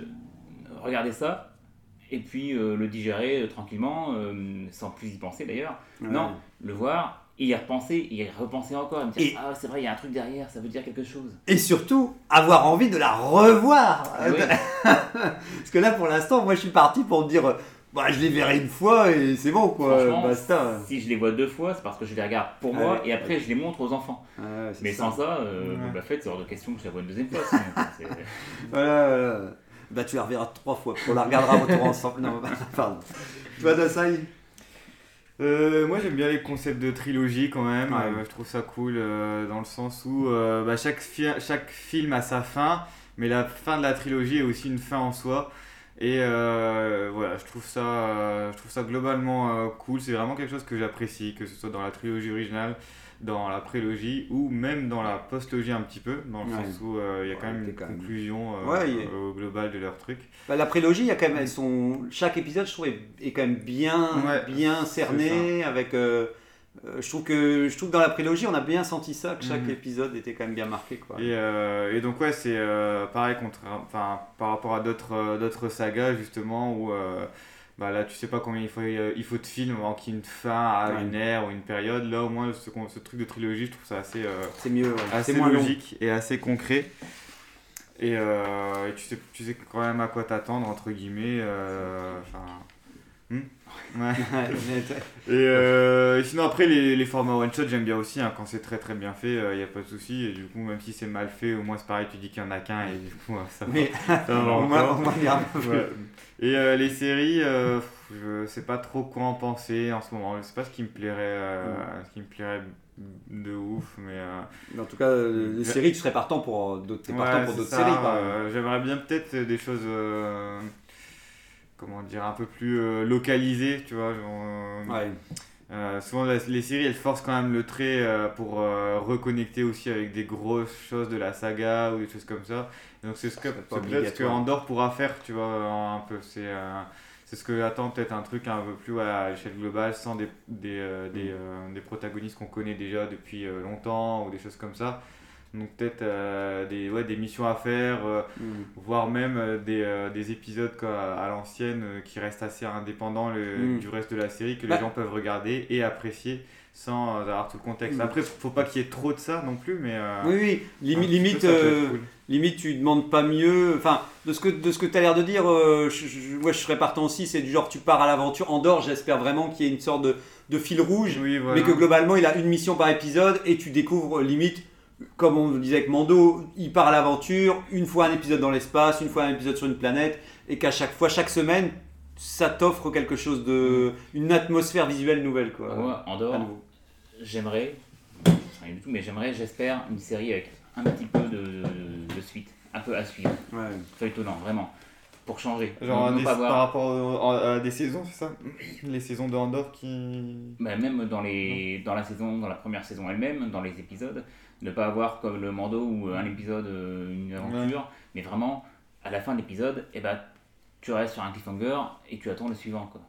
regarder ça, et puis euh, le digérer euh, tranquillement, euh, sans plus y penser d'ailleurs. Ouais. Non, le voir, y repenser, y repenser encore, et me dire Et- Ah, c'est vrai, il y a un truc derrière, ça veut dire quelque chose. Et surtout, avoir envie de la revoir. Ah oui. Parce que là, pour l'instant, moi, je suis parti pour me dire, bah, je les verrai une fois et c'est bon, quoi. Franchement, Basta. Si je les vois deux fois, c'est parce que je les regarde pour Ah moi ouais. et après je les montre aux enfants. Ouais, c'est Mais ça. sans ça, euh, Ouais. Boba Fett, c'est hors de question que je la vois une deuxième fois. sinon, Voilà, voilà. Bah, tu la reverras trois fois. On la regardera en retour ensemble. Non, pardon. Toi, Dasai Euh, moi j'aime bien les concepts de trilogie quand même, Ouais. Euh, je trouve ça cool euh, dans le sens où euh, bah, chaque, fi- chaque film a sa fin, mais la fin de la trilogie est aussi une fin en soi. Et euh, voilà, je trouve ça, euh, je trouve ça globalement euh, cool, c'est vraiment quelque chose que j'apprécie, que ce soit dans la trilogie originale, dans la prélogie ou même dans la postlogie un petit peu, dans le Ouais. sens où il y a Ouais, quand même une quand même- conclusion euh, Ouais, il y a- au global de leur truc. bah, La prélogie, il y a quand même elles sont... chaque épisode, je trouve, est, est quand même bien, bien cerné. Avec, euh, je, trouve que, je trouve que dans la prélogie, on a bien senti ça, que chaque Mhm. épisode était quand même bien marqué. Quoi. Et, euh, et donc ouais, c'est euh, pareil contre, enfin, par rapport à d'autres d'autres sagas justement où bah, là tu sais pas combien il faut, il faut de films avant qu'il y ait une fin à Ouais. une ère ou une période. Là au moins ce, truc de trilogie, je trouve ça assez, C'est mieux, ouais. assez long. logique et assez concret. Et, tu, sais, tu sais quand même à quoi t'attendre entre guillemets. enfin, hmm? Ouais. Et, euh, et sinon après les, les formats one shot j'aime bien aussi hein, quand c'est très très bien fait il n'y a pas de souci et du coup même si c'est mal fait au moins c'est pareil tu dis qu'il y en a qu'un et du coup euh, ça va, mais ça va encore. Ouais. Et euh, les séries euh, je sais pas trop quoi en penser en ce moment je sais pas ce qui me plairait euh, ce qui me plairait de ouf mais euh, Mais en tout cas, euh, les séries, tu serais partant pour euh, d'autres, ouais, séries. Euh, j'aimerais bien peut-être des choses euh, comment dire un peu plus euh, localisées tu vois genre, euh, Ouais. Euh, souvent la- les séries elles forcent quand même le trait euh, pour euh, reconnecter aussi avec des grosses choses de la saga ou des choses comme ça. Et donc c'est ce que c'est peut-être que. Andorre pourra faire, tu vois, un peu. C'est c'est ce que attend peut-être un truc un peu plus à l'échelle globale sans des, des, des, euh, des protagonistes qu'on connaît déjà depuis longtemps ou des choses comme ça. Donc peut-être euh, des, ouais, des missions à faire, euh, Mm. voire même euh, des, euh, des épisodes quoi, à l'ancienne qui restent assez indépendants le- Mm. du reste de la série que Bah. les gens peuvent regarder et apprécier sans avoir tout le contexte. Mm. Après, faut pas qu'il y ait trop de ça non plus, mais. Oui, oui, Limi- limite, cool. limite, tu demandes pas mieux. Enfin, de ce que, de ce que tu as l'air de dire, je, je, moi je serais partant aussi. C'est du genre, tu pars à l'aventure. Andorre, j'espère vraiment qu'il y ait une sorte de, de fil rouge, Oui, voilà. mais que globalement, il a une mission par épisode et tu découvres limite comme on le disait avec Mando, il part à l'aventure, une fois un épisode dans l'espace, une fois un épisode sur une planète, et qu'à chaque fois, chaque semaine, ça t'offre quelque chose de. une atmosphère visuelle nouvelle, quoi. Moi, en dehors, j'aimerais, je sais rien du tout, mais j'aimerais, j'espère, une série avec un petit peu de, de- de suite, un peu à suivre. Ouais. Feuilletonnant, vraiment. Pour changer. Genre des- pas par rapport à des saisons, c'est ça? Les saisons de Andorre qui. Bah, même dans, les, dans la saison, dans la première saison elle-même, dans les épisodes, ne pas avoir comme le Mando ou un épisode, euh, une aventure, mais vraiment, à la fin de l'épisode, eh ben, tu restes sur un cliffhanger et tu attends le suivant. Quoi.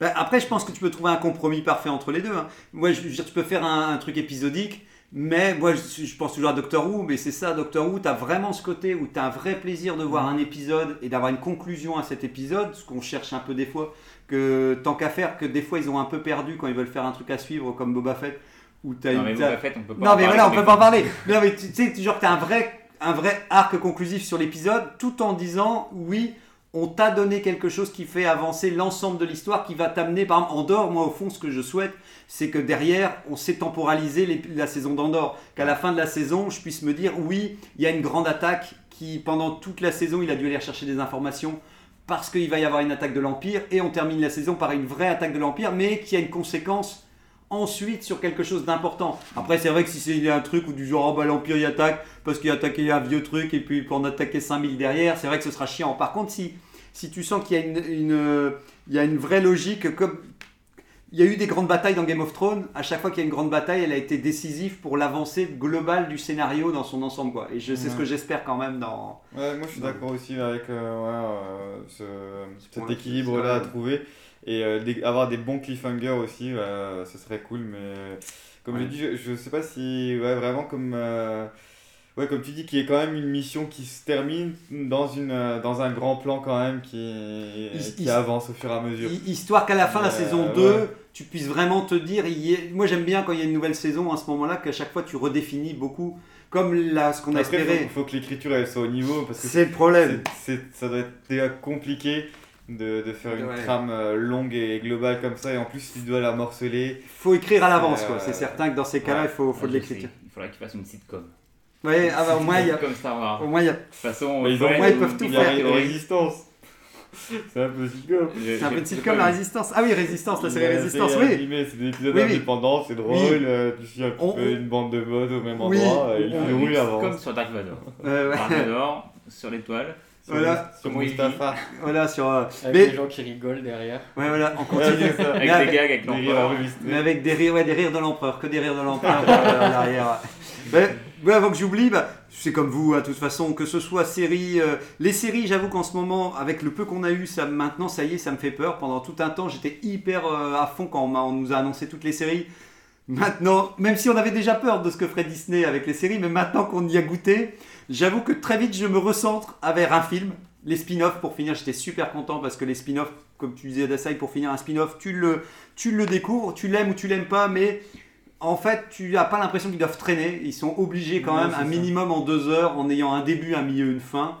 Bah, après, je pense que tu peux trouver un compromis parfait entre les deux. hein. Moi, je tu peux faire un, un truc épisodique, mais moi, je, je pense toujours à Doctor Who, mais c'est ça, Doctor Who, tu as vraiment ce côté où tu as un vrai plaisir de voir un épisode et d'avoir une conclusion à cet épisode, ce qu'on cherche un peu des fois, que tant qu'à faire, que des fois ils ont un peu perdu quand ils veulent faire un truc à suivre comme Boba Fett, où tu as Non, mais t'as- Boba Fett, on peut pas non, en mais parler voilà, on peut pas en parler. Non, mais tu sais, genre, tu as un vrai, un vrai arc conclusif sur l'épisode, tout en disant, oui, on t'a donné quelque chose qui fait avancer l'ensemble de l'histoire, qui va t'amener, par exemple, Andorre, moi, au fond, ce que je souhaite, c'est que derrière, on sait temporaliser les- la saison d'Andorre. Qu'à la fin de la saison, je puisse me dire, oui, il y a une grande attaque qui, pendant toute la saison, il a dû aller chercher des informations parce qu'il va y avoir une attaque de l'Empire, et on termine la saison par une vraie attaque de l'Empire, mais qui a une conséquence ensuite sur quelque chose d'important. Après, c'est vrai que si c'est un truc où du genre, oh bah l'Empire il attaque parce qu'il a attaqué un vieux truc et puis peut en attaquer 5000 derrière, c'est vrai que ce sera chiant. Par contre, si, si tu sens qu'il y, a une, une- il y a une vraie logique, comme il y a eu des grandes batailles dans Game of Thrones, à chaque fois qu'il y a une grande bataille, elle a été décisive pour l'avancée globale du scénario dans son ensemble. Quoi. Et c'est ce que j'espère quand même dans. Ouais, moi je suis d'accord aussi avec euh, ouais, euh, ce, cet point-là, équilibre c'est là à trouver et euh, des- avoir des bons cliffhangers aussi, euh, ce serait cool. Mais comme Ouais. je dis, je, je sais pas si ouais, vraiment comme euh, ouais comme tu dis qu'il y a quand même une mission qui se termine dans une euh, dans un grand plan quand même qui Il- qui il- avance au fur et à mesure. Hi- Histoire qu'à la fin de la Euh, saison ouais. 2, tu puisses vraiment te dire. il est- Moi j'aime bien quand il y a une nouvelle saison à ce moment-là, qu'à chaque fois tu redéfinis beaucoup, comme là, ce qu'on a espéré. faut, faut que l'écriture elle soit au niveau parce que C'est le problème. ça doit être déjà compliqué. De, de faire une Ouais. trame euh, longue et globale comme ça et en plus tu dois la morceler faut écrire à l'avance, Euh, quoi. C'est certain que dans ces cas-là, ouais. il faut, faut Ouais, de l'écriture. Il faudra qu'il fasse une sitcom. Ouais, ah bah, au moins, il y a. Comme Star Wars. Au moins, il y a. De toute façon, Mais ils ont- ouais, moi, ils peuvent tout Il y a faire, une théorie. résistance. C'est un peu sitcom. C'est un peu sitcom, la résistance. Ah oui, résistance, la série résistance, oui. C'est des épisodes Oui, oui. indépendants, c'est drôle. Oui. euh, tu suis un petit On- peu une bande de modes au même Oui. endroit. et il fait rouler avant. Comme sur Dark Vador. Euh, ouais. Dark Vador, sur l'étoile. Sur, Voilà. sur Mustapha. Voilà, sur. euh, Avec Mais- les gens qui rigolent derrière. Ouais, voilà, on continue. Avec Mais des avec- gags, avec l'empereur. Mais avec des rires, ouais, des rires de l'empereur, que des rires de l'empereur euh, derrière. Mais, avant que j'oublie, bah, c'est comme vous, à toute façon, que ce soit série. euh, les séries, j'avoue qu'en ce moment, avec le peu qu'on a eu, ça, maintenant, ça y est, ça me fait peur. Pendant tout un temps, j'étais hyper euh, à fond quand on, on nous a annoncé toutes les séries. Maintenant, même si on avait déjà peur de ce que ferait Disney avec les séries, mais maintenant qu'on y a goûté, j'avoue que très vite, je me recentre vers un film. Les spin-offs, pour finir, j'étais super content parce que les spin-offs, comme tu disais, Dasai, pour finir un spin-off, tu le, tu le découvres, tu l'aimes ou tu l'aimes pas, mais en fait, tu n'as pas l'impression qu'ils doivent traîner. Ils sont obligés quand Ouais, même un ça. minimum en deux heures, en ayant un début, un milieu, une fin.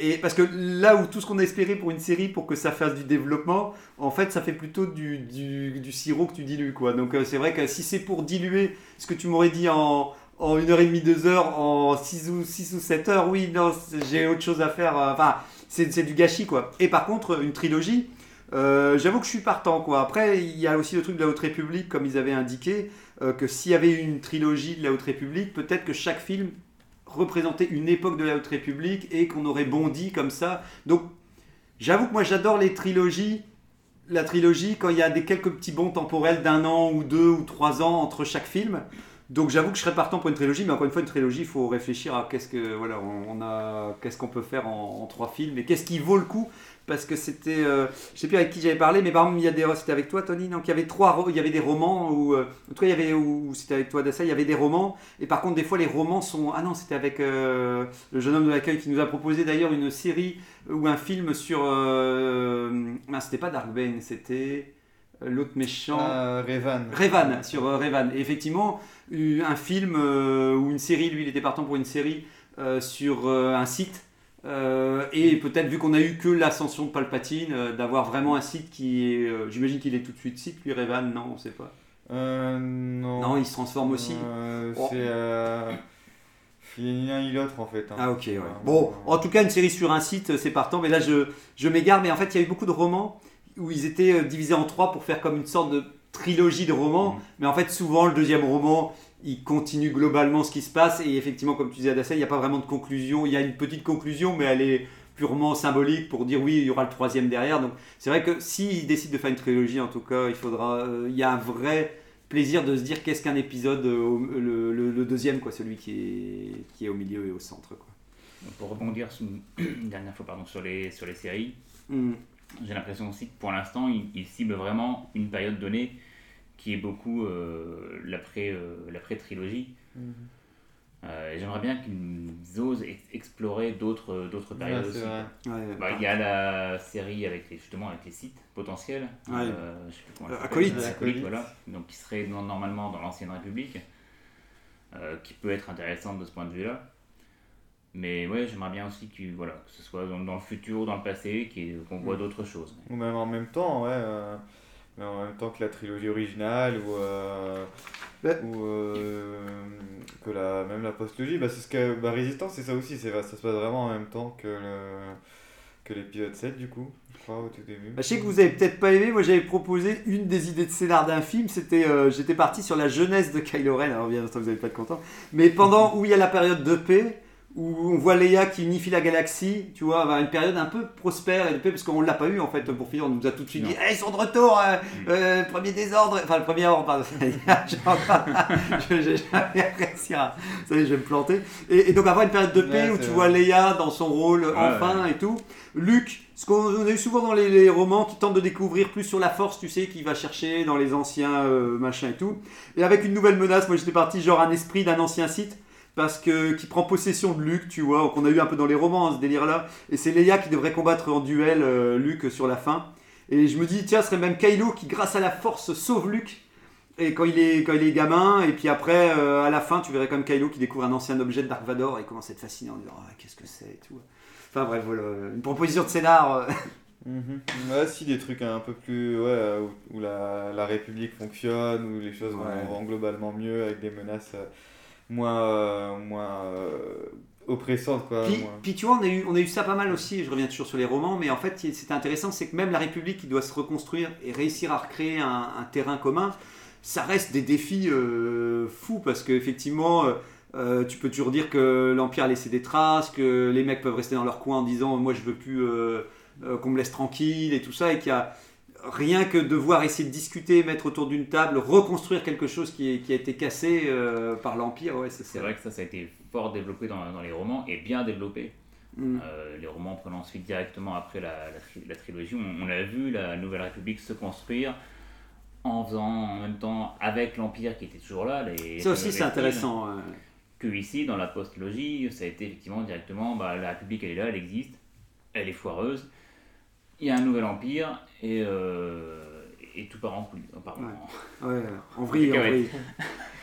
Et parce que là où tout ce qu'on a espéré pour une série, pour que ça fasse du développement, en fait, ça fait plutôt du, du, du sirop que tu dilues, quoi. Donc euh, c'est vrai que si c'est pour diluer ce que tu m'aurais dit en, en une heure et demie, deux heures, en six ou, six ou sept heures, oui, non, j'ai autre chose à faire. euh, Enfin, c'est du gâchis, quoi. Et par contre, une trilogie, euh, j'avoue que je suis partant, quoi. Après, il y a aussi le truc de la Haute République, comme ils avaient indiqué, euh, que s'il y avait une trilogie de la Haute République, peut-être que chaque film représentait une époque de la Haute République et qu'on aurait bondi comme ça. Donc, j'avoue que moi, j'adore les trilogies. La trilogie, quand il y a des quelques petits bons temporels d'un an ou deux ou trois ans entre chaque film. Donc j'avoue que je serais partant pour une trilogie, mais encore une fois, une trilogie, il faut réfléchir à qu'est-ce que voilà, on, on a, qu'est-ce qu'on peut faire en, en trois films et qu'est-ce qui vaut le coup. Parce que c'était, euh, je sais plus avec qui j'avais parlé, mais par exemple, il y a des, c'était avec toi, Tony, donc il y avait trois, ro- il y avait des romans où, euh, en tout cas, il y avait, c'était avec toi, Dassa, il y avait des romans. Et par contre, des fois, les romans sont, ah non, c'était avec euh, le jeune homme de l'accueil qui nous a proposé d'ailleurs une série ou un film sur, mince, c'était pas Dark Bane, c'était l'autre méchant. Revan. Revan, sur Revan. Et effectivement, un film euh, ou une série, lui il était partant pour une série euh, sur euh, un site. Et peut-être vu qu'on a eu que l'ascension de Palpatine, d'avoir vraiment un site qui est. J'imagine qu'il est tout de suite site, lui Revan, non, on sait pas. Euh, non. Non, il se transforme aussi. Euh, Oh. C'est. euh, Il est ni l'un ni l'autre en fait. hein. Ah ok, ouais. Bon, en tout cas, une série sur un site, c'est partant. Mais là, je, je m'égare. Mais en fait, il y a eu beaucoup de romans où ils étaient divisés en trois pour faire comme une sorte de trilogie de romans. Mhm. Mais en fait, souvent, le deuxième roman, il continue globalement ce qui se passe. Et effectivement, comme tu disais, Adassa, il n'y a pas vraiment de conclusion. Il y a une petite conclusion, mais elle est purement symbolique pour dire oui, il y aura le troisième derrière. Donc, c'est vrai que s'ils décident de faire une trilogie, en tout cas, il faudra. euh, il y a un vrai plaisir de se dire qu'est-ce qu'un épisode, euh, le, le- le deuxième, quoi, celui qui est, qui est au milieu et au centre. Quoi. Pour rebondir sur- une dernière fois pardon, sur, les, sur les séries, Mm. J'ai l'impression aussi que pour l'instant, ils il ciblent vraiment une période donnée qui est beaucoup euh, l'après euh, l'après-trilogie. Mhm. Euh, J'aimerais bien qu'ils osent ex- explorer d'autres d'autres Ouais, périodes aussi. Ouais, Bah, Il y a la série avec les, justement avec les sites potentiels. Ouais. Euh, je sais plus comment elle Euh, s'appelle. Acolyte. Acolyte, Acolyte. voilà. Donc qui serait normalement dans l'ancienne République. euh, qui peut être intéressante de ce point de vue-là. Mais ouais, j'aimerais bien aussi que, voilà, que ce soit dans, dans le futur ou dans le passé, qu'on voit d'autres choses. Ou même en même temps, ouais. euh, mais en même temps que la trilogie originale ou, euh, ou euh, que la, même la postlogie. Bah, c'est ce que bah, Résistance, c'est ça aussi. C'est, ça se passe vraiment en même temps que, le, que l'épisode 7, du coup, je crois, au tout début. Bah, je sais que vous avez peut-être pas aimé, moi j'avais proposé une des idées de scénar d'un film, c'était euh, j'étais parti sur la jeunesse de Kylo Ren, alors bien sûr vous n'allez pas être content, mais pendant où il y a la période de paix, où on voit Leia qui unifie la galaxie, tu vois, bah, une période un peu prospère et de paix, parce qu'on l'a pas eu en fait pour finir, on nous a tout de suite dit. Eh, ils sont de retour, euh, euh, premier désordre, enfin le premier ordre, pardon, je- j'ai jamais à, ça y est, je vais me planter, et, et donc avoir une période de paix Ouais, où tu vrai. vois Leia dans son rôle enfin et tout, Luke, ce qu'on a eu souvent dans les, les romans, qui tente de découvrir plus sur la force, tu sais, qui va chercher dans les anciens euh, machins et tout. Et avec une nouvelle menace, moi j'étais parti genre un esprit d'un ancien site, parce que qui prend possession de Luke, tu vois, qu'on a eu un peu dans les romans, ce délire-là. Et c'est Leia qui devrait combattre en duel euh, Luke sur la fin. Et je me dis, tiens, ce serait même Kylo qui, grâce à la force, sauve Luke. Et quand il est, quand il est gamin, et puis après, euh, à la fin, tu verrais comme Kylo qui découvre un ancien objet de Dark Vador et commence à être fasciné en disant, Ah, qu'est-ce que c'est et tout. Enfin bref, voilà, une proposition de scénar. euh, Mhm. Ouais, si, des trucs un peu plus. Ouais, où, où la, la République fonctionne, où les choses vont, globalement mieux, avec des menaces euh, moins, euh, moins euh, oppressantes, quoi. Puis, moins- puis tu vois, on a, eu, on a eu ça pas mal aussi, je reviens toujours sur les romans, mais en fait, c'était intéressant, c'est que même la République qui doit se reconstruire et réussir à recréer un, un terrain commun, ça reste des défis euh, fous, parce qu'effectivement, euh, tu peux toujours dire que l'Empire a laissé des traces, que les mecs peuvent rester dans leur coin en disant, moi je veux plus euh, qu'on me laisse tranquille et tout ça, et qu'il y a rien que devoir essayer de discuter, mettre autour d'une table, reconstruire quelque chose qui, est- qui a été cassé euh, par l'Empire, ouais, c'est vrai que ça, ça a été fort développé dans, dans les romans et bien développé. Mm. Euh, les romans prenant ensuite directement après la, la, tri- la trilogie, on, on a vu la Nouvelle République se construire en faisant en même temps avec l'Empire qui était toujours là. Les, Ça aussi, c'est intéressant. Que ici, dans la postlogie, ça a été effectivement directement bah, la République, elle est là, elle existe, elle est foireuse. Il y a un nouvel empire et, euh, et tout part en couille. Ouais, en vrille, en vrille.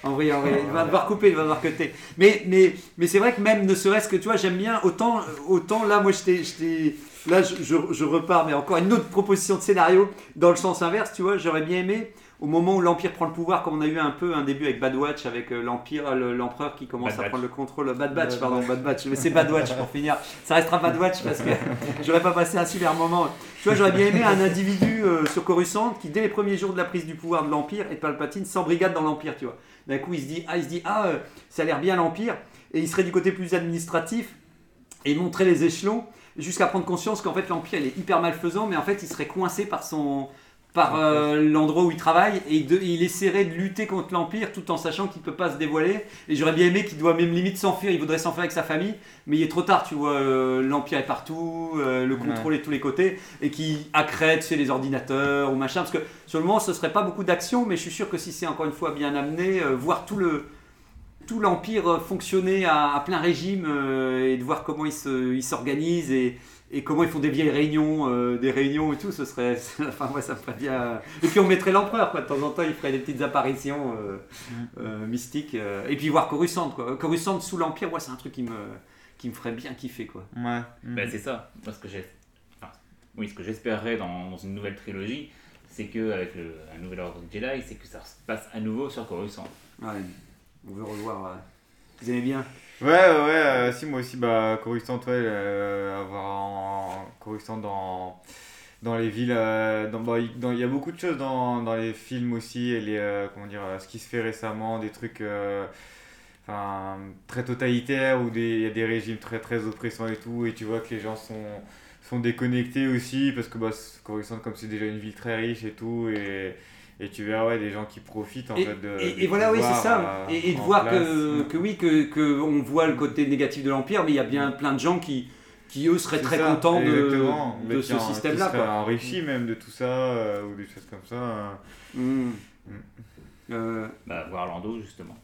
En vrille, en vrille. Il va devoir couper, il va devoir cutter. Mais, mais, mais c'est vrai que même ne serait-ce que, tu vois, j'aime bien, autant, autant là, moi, j'étais, j'étais- là, je, je- je repars, mais encore une autre proposition de scénario dans le sens inverse, tu vois, j'aurais bien aimé, au moment où l'Empire prend le pouvoir, comme on a eu un peu un début avec Bad Watch, avec euh, l'Empire, le- l'Empereur qui commence Bad à Batch. prendre le contrôle, Bad Batch, pardon, Bad Batch, mais c'est Bad Watch pour finir. Ça restera Bad Watch parce que j'aurais pas passé un super moment. Tu vois, j'aurais bien aimé un individu euh, sur Coruscant qui, dès les premiers jours de la prise du pouvoir de l'Empire et de Palpatine, s'embrigade dans l'Empire, tu vois. D'un coup, il se dit, ah, il se dit, ah, euh, ça a l'air bien l'Empire, et il serait du côté plus administratif et montrer les échelons jusqu'à prendre conscience qu'en fait l'Empire il est hyper malfaisant, mais en fait il serait coincé par son par euh, l'endroit où il travaille et il, de- il essaierait de lutter contre l'Empire tout en sachant qu'il peut pas se dévoiler. Et j'aurais bien aimé qu'il doit même limite s'enfuir, il voudrait s'enfuir avec sa famille, mais il est trop tard, tu vois, euh, l'Empire est partout, euh, le contrôle est de tous les côtés, et qui accrète c'est les ordinateurs ou machin, parce que sur le moment ce serait pas beaucoup d'action, mais je suis sûr que si c'est encore une fois bien amené, voir tout le tout l'empire fonctionner à, à plein régime et de voir comment ils se- ils s'organisent et, et comment ils font des vieilles réunions, euh, des réunions et tout, ce serait, enfin moi ça me ferait bien. Et puis on mettrait l'empereur quoi, de temps en temps il ferait des petites apparitions euh, euh, mystiques. euh, et puis voir Coruscant quoi, Coruscant sous l'empire, moi c'est un truc qui me, qui me ferait bien kiffer quoi. Ouais. Ben, c'est ça. Moi, ce que j'ai, enfin, oui, ce que j'espérerais dans, dans une nouvelle trilogie, c'est que avec le, un nouvel ordre Jedi, c'est que ça se passe à nouveau sur Coruscant. Ouais, on veut revoir. euh, Vous aimez bien Ouais, ouais, euh, si, moi aussi, bah, Coruscant, ouais, euh, avoir en Coruscant dans, dans les villes. euh, dans, bah, il y a beaucoup de choses dans, dans les films aussi, et les, euh, comment dire, ce qui se fait récemment, des trucs enfin, très totalitaires, où des- il y a des régimes très, très oppressants et tout, et tu vois que les gens sont, sont déconnectés aussi, parce que bah, Coruscant, comme c'est déjà une ville très riche et tout, et. Et tu verras ouais, des gens qui profitent en et, fait de. et- voilà, oui, c'est ça. euh, et, et de voir place. que, que oui, que, que on voit le côté négatif de l'Empire, mais il y a bien plein de gens qui, qui eux seraient très ça, contents de, exactement. de ce système-là. Qui seraient quoi. enrichis même de tout ça, euh, ou des choses comme ça. euh. Mm. Mm. Euh, Bah, voir Lando, justement.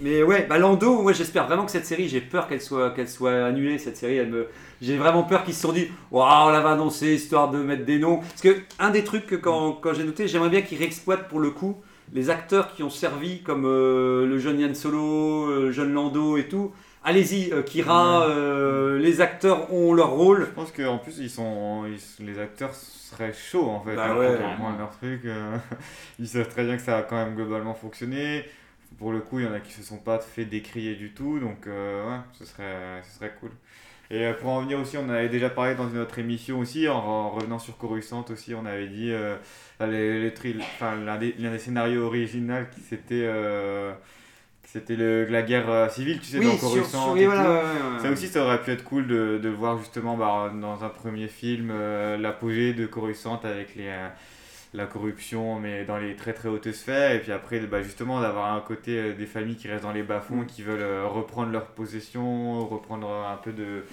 Mais ouais, bah Lando, moi j'espère vraiment que cette série, j'ai peur qu'elle soit, qu'elle soit annulée cette série. Elle me, j'ai vraiment peur qu'ils se sont dit, waouh, on l'avait annoncé histoire de mettre des noms. Parce que un des trucs que quand, quand j'ai noté, j'aimerais bien qu'ils réexploitent pour le coup les acteurs qui ont servi comme euh, le jeune Yann Solo, euh, le jeune Lando et tout. Allez-y, euh, Kira, euh, les acteurs ont leur rôle. Je pense qu'en plus, ils sont, ils- les acteurs seraient chauds en fait. Bah hein, ouais. leur truc. ils savent très bien que ça a quand même globalement fonctionné. Pour le coup, il y en a qui se sont pas fait décrier du tout, donc euh, ouais, ce serait, ce serait cool. Et euh, pour en venir aussi, on avait déjà parlé dans une autre émission aussi, en, en revenant sur Coruscant aussi, on avait dit euh, les, les tri- enfin, l'un des, l'un des scénarios originaux qui c'était euh, c'était le- la guerre euh, civile, tu sais, dans sur, Coruscant. sur- et oui, voilà, tout. ouais, ouais, ouais. Ça aussi, ça aurait pu être cool de, de voir justement bah, dans un premier film l'apogée de Coruscant avec les, la corruption, mais dans les très très hautes sphères. Et puis après, bah, justement, d'avoir un côté euh, des familles qui restent dans les bas-fonds, qui veulent euh, reprendre leur possession, reprendre un peu de,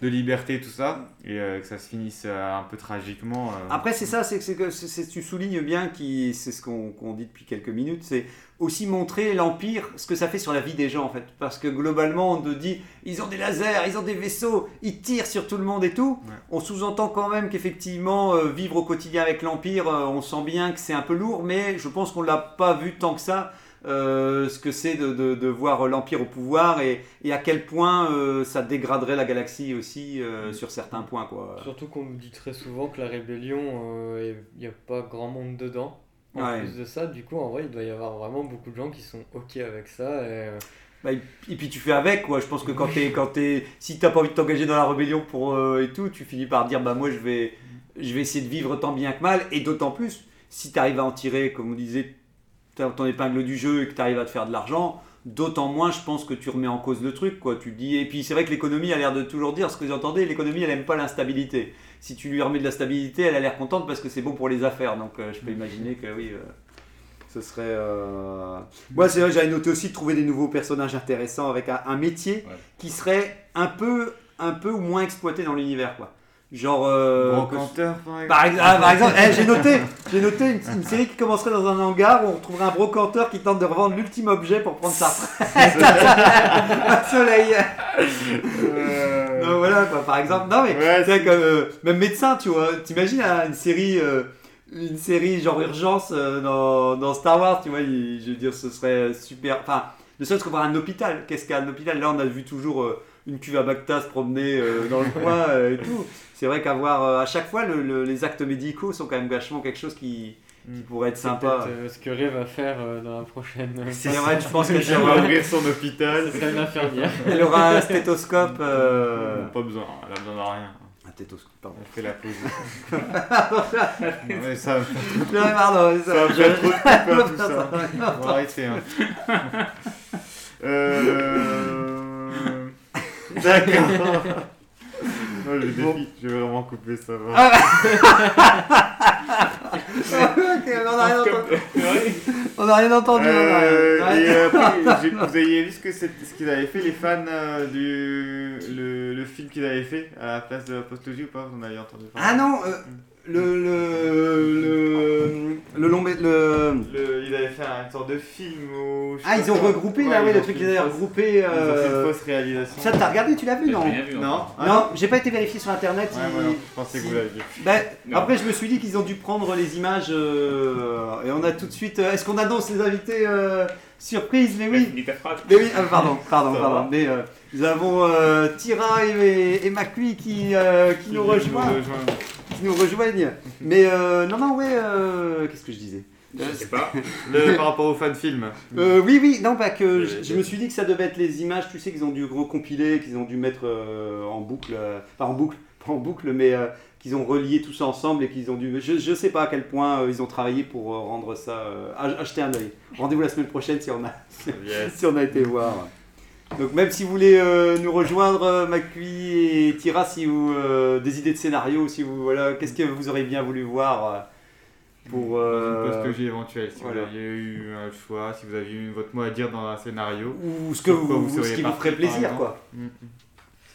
de liberté, tout ça. Et euh, que ça se finisse un peu tragiquement. Après, c'est ça, c'est que tu soulignes bien, qui, c'est ce qu'on qu'on dit depuis quelques minutes, c'est aussi montrer l'Empire, ce que ça fait sur la vie des gens en fait. Parce que globalement, on te dit, ils ont des lasers, ils ont des vaisseaux, ils tirent sur tout le monde et tout. Ouais. On sous-entend quand même qu'effectivement, euh, vivre au quotidien avec l'Empire, euh, on sent bien que c'est un peu lourd, mais je pense qu'on l'a pas vu tant que ça. euh, ce que c'est de, de- de voir l'Empire au pouvoir et, et à quel point euh, ça dégraderait la galaxie aussi euh, sur certains points. Quoi. Surtout qu'on me dit très souvent que la rébellion, il n'y a pas grand monde dedans. En Ouais. plus de ça, du coup, en vrai, il doit y avoir vraiment beaucoup de gens qui sont OK avec ça. Et, euh, Bah, et puis tu fais avec quoi. Je pense que quand t'es, quand t'es, si t'as pas envie de t'engager dans la rébellion pour euh, et tout, tu finis par dire bah moi je vais, je vais essayer de vivre tant bien que mal. Et d'autant plus si t'arrives à en tirer, comme on disait, ton épingle du jeu et que t'arrives à te faire de l'argent. D'autant moins, je pense que tu remets en cause le truc, quoi. Tu dis, et puis c'est vrai que l'économie a l'air de toujours dire ce que entendez. L'économie, elle aime pas l'instabilité. Si tu lui remets de la stabilité, elle a l'air contente parce que c'est bon pour les affaires. Donc, euh, je peux imaginer que oui, euh, ce serait. euh, moi, c'est vrai, j'avais noté aussi de trouver des nouveaux personnages intéressants avec un, un métier Ouais. qui serait un peu, un peu ou moins exploité dans l'univers, quoi. Genre. euh, que- Brocanteur, par exemple. par, ah, par exemple, eh, j'ai noté, j'ai noté une, une série qui commencerait dans un hangar où on retrouverait un brocanteur qui tente de revendre l'ultime objet pour prendre sa retraite. un soleil. Euh, Voilà, quoi, par exemple. Non, mais Ouais, c'est comme euh, même médecin, tu vois. T'imagines hein, une série, euh, une série genre urgence euh, dans, dans Star Wars, tu vois. il- je veux dire, ce serait super. Enfin, ne serait-ce que voir un hôpital. Qu'est-ce qu'un hôpital? Là, on a vu toujours une cuve à Bacta se promener euh, dans le coin euh, et tout. C'est vrai qu'avoir euh, à chaque fois le- le- les actes médicaux sont quand même vachement quelque chose qui, qui Mm. pourrait être sympa. euh, ce que Ray va faire euh, dans la prochaine. euh, C'est vrai, je pense qu'elle Elle va aura, ouvrir son hôpital. Une infirmière. elle aura un stéthoscope. euh, Pas besoin, elle a besoin de rien. Un stéthoscope, pardon. Elle fait la pause. ouais, ça, Non, mais pardon, ça va je- faire trop de peur tout ça. ça. On va arrêter. Hein. Euh... D'accord. Non, je défie, je vais vraiment couper ça. va. Ok, on n'a rien entendu. On n'a rien entendu. Euh, on a et rien- après, j'ai- vous avez vu ce que c'est- ce qu'ils avaient fait, les fans euh, du le, le film qu'ils avaient fait à la place de Apostologie ou pas Vous en avez entendu parler? Ah non, euh, le, le, le, le long le... Le- Ils avaient fait une sorte de film où. Ah, ils ont regroupé Ouais, là, oui, ils le truc qu'ils avaient regroupé. Ils ont fait une euh, fausse réalisation. Ça, t'as regardé, tu l'as vu, J'ai non rien vu Non, ah Non, j'ai pas été vérifié sur internet. Ouais, ils- voilà, je pensais que vous l'aviez. Non. après, je me suis dit qu'ils ont dû prendre les images euh, et on a tout de suite. euh, Est-ce qu'on annonce les invités euh, surprises Mais oui. Mais oui, pardon, pardon, Ça pardon. va Mais euh, nous avons euh, Tira et, et Macui qui, euh, qui, nous rejoignent. qui nous rejoignent. Mais euh, non, non, ouais, euh, qu'est-ce que je disais? Je sais pas. Le- par rapport au fan film. Euh, oui, oui, non, pas que je, je me suis dit que ça devait être les images, tu sais, qu'ils ont dû recompiler, qu'ils ont dû mettre euh, en boucle, euh, pas en boucle, pas en boucle, mais euh, qu'ils ont relié tout ça ensemble et qu'ils ont dû. Je, je sais pas à quel point euh, ils ont travaillé pour euh, rendre ça. euh, ach- acheter un œil. Rendez-vous la semaine prochaine si on a, Yes. si on a été voir. Donc, même si vous voulez euh, nous rejoindre, euh, Macui et Tira, si vous. euh, des idées de scénario, si vous. Voilà, qu'est-ce que vous auriez bien voulu voir pour. euh, Une post-G éventuelle, si voilà. vous aviez eu un choix, si vous aviez eu votre mot à dire dans un scénario. ou ce, que vous, vous ce qui vous ferait plaisir, quoi. Mm. Ce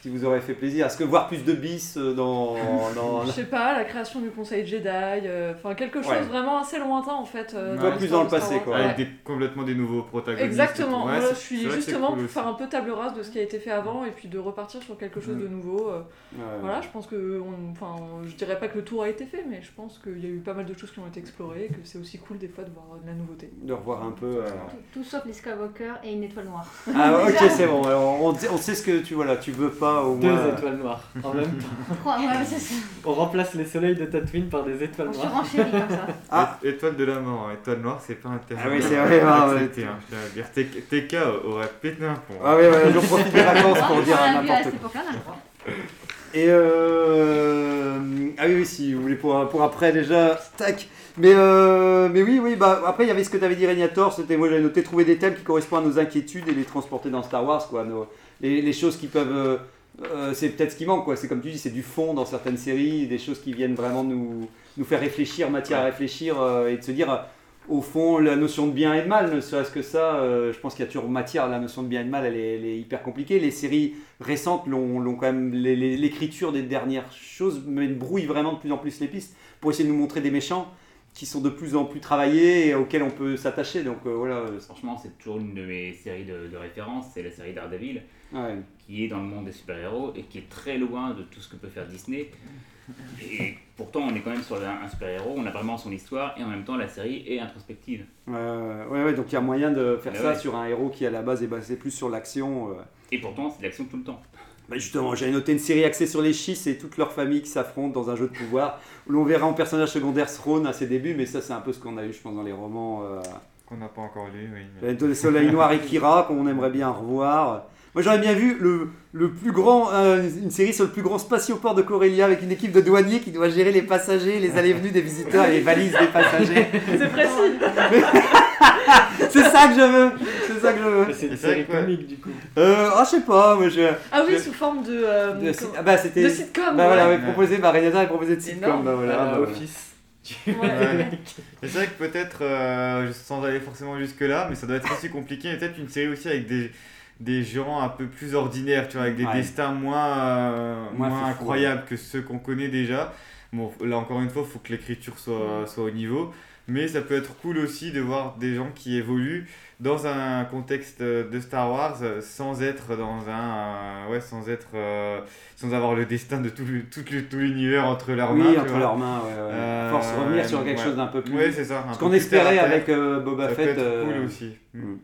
qui vous aurait fait plaisir. Est-ce que voir plus de bis euh, dans. dans... Je sais pas, la création du Conseil Jedi, euh, enfin quelque chose Ouais. vraiment assez lointain en fait. euh, Ouais, dans plus dans le passé, quoi. Avec des, complètement des nouveaux protagonistes. Exactement. Ouais, Voilà, je suis justement cool pour aussi. faire un peu table rase de ce qui a été fait avant et puis de repartir sur quelque chose Mm. de nouveau. euh, Ouais. Voilà, je pense que, on- enfin, je dirais pas que le tour a été fait, mais je pense qu'il y a eu pas mal de choses qui ont été explorées et que c'est aussi cool des fois de voir de la nouveauté. De revoir un peu. euh, Tout sauf les Skywalker et une étoile noire. Ah, ok, c'est bon. Alors, on, on sait ce que tu, voilà, tu veux pas au Deux moins. étoiles noires en même temps. Trois, ouais, c'est ça. On remplace les soleils de Tatooine par des étoiles On noires. surenchérit comme ça. Ah. Étoile de la mort, hein. étoile noire, c'est pas intéressant. Ah oui, c'est vrai, ouais. Accepté, hein, je tiens à dire. TK aurait pété un pont. Ah oui, ouais, j'en profite des vacances pour On dire l'a vu à n'importe cette quoi. époque-là, on a le droit. Et euh... Ah oui, oui, si vous voulez pour, pour après déjà, tac. Mais, euh... mais oui, oui, bah après il y avait ce que tu avais dit Régnator, c'était moi j'avais noté trouver des thèmes qui correspondent à nos inquiétudes et les transporter dans Star Wars, quoi. Nos- les, les choses qui peuvent. euh, euh, c'est peut-être ce qui manque, quoi. C'est comme tu dis, c'est du fond dans certaines séries, des choses qui viennent vraiment nous, nous faire réfléchir, matière à réfléchir euh, et de se dire. euh, au fond, la notion de bien et de mal, ne serait-ce que ça, je pense qu'il y a toujours matière. La notion de bien et de mal, elle est, elle est hyper compliquée. Les séries récentes l'ont quand même. L'écriture des dernières choses brouille vraiment de plus en plus les pistes pour essayer de nous montrer des méchants qui sont de plus en plus travaillés et auxquels on peut s'attacher. Donc voilà. Franchement, c'est toujours une de mes séries de, de référence, c'est la série Daredevil, ouais. qui est dans le monde des super-héros et qui est très loin de tout ce que peut faire Disney. Et pourtant, on est quand même sur un, un super-héros, on a vraiment son histoire et en même temps, la série est introspective. Ouais, ouais, ouais, donc il y a moyen de faire Mais ça ouais. sur un héros qui à la base est basé plus sur l'action. euh. Et pourtant, c'est de l'action tout le temps. Bah justement, j'avais noté une série axée sur les schistes et toute leur famille qui s'affrontent dans un jeu de pouvoir, où l'on verra en personnage secondaire Throne à ses débuts, mais ça c'est un peu ce qu'on a eu je pense dans les romans. euh, Qu'on n'a pas encore lu, oui. mais- Le Soleil Noir et Kira, qu'on aimerait bien revoir. Moi j'aurais bien vu le, le plus grand, euh, une série sur le plus grand spatioport de Corellia avec une équipe de douaniers qui doit gérer les passagers, les allées et venues des visiteurs et les valises des passagers. C'est précis C'est ça que je veux C'est ça que je veux C'est une série comique du coup. euh, Ah je sais pas, moi je... Ah oui, Je- sous forme de. euh, de- comment- ah bah c'était... de sitcom. Bah voilà, ouais. avait proposé, bah Renata avait proposé de sitcom, bah voilà. à bah. Office. Ouais. Ouais. Et c'est vrai que peut-être, euh, sans aller forcément jusque-là, mais ça doit être aussi compliqué, peut-être une série aussi avec des, des gens un peu plus ordinaires, tu vois, avec des Ouais. destins moins, euh, Moins incroyables que ceux qu'on connaît déjà. Bon, là encore une fois, il faut que l'écriture soit, soit au niveau, mais ça peut être cool aussi de voir des gens qui évoluent dans un contexte de Star Wars euh, sans être dans un euh, ouais sans être euh, sans avoir le destin de tout le- tout tout l'univers entre leurs mains Oui, entre vois. leurs mains, ouais, ouais. Euh, Force revenir sur quelque ouais. chose d'un peu plus... Ouais, c'est ça. un Ce peu qu'on espérait terre. avec euh, Boba ça Fett. peut être euh, cool aussi. Mm.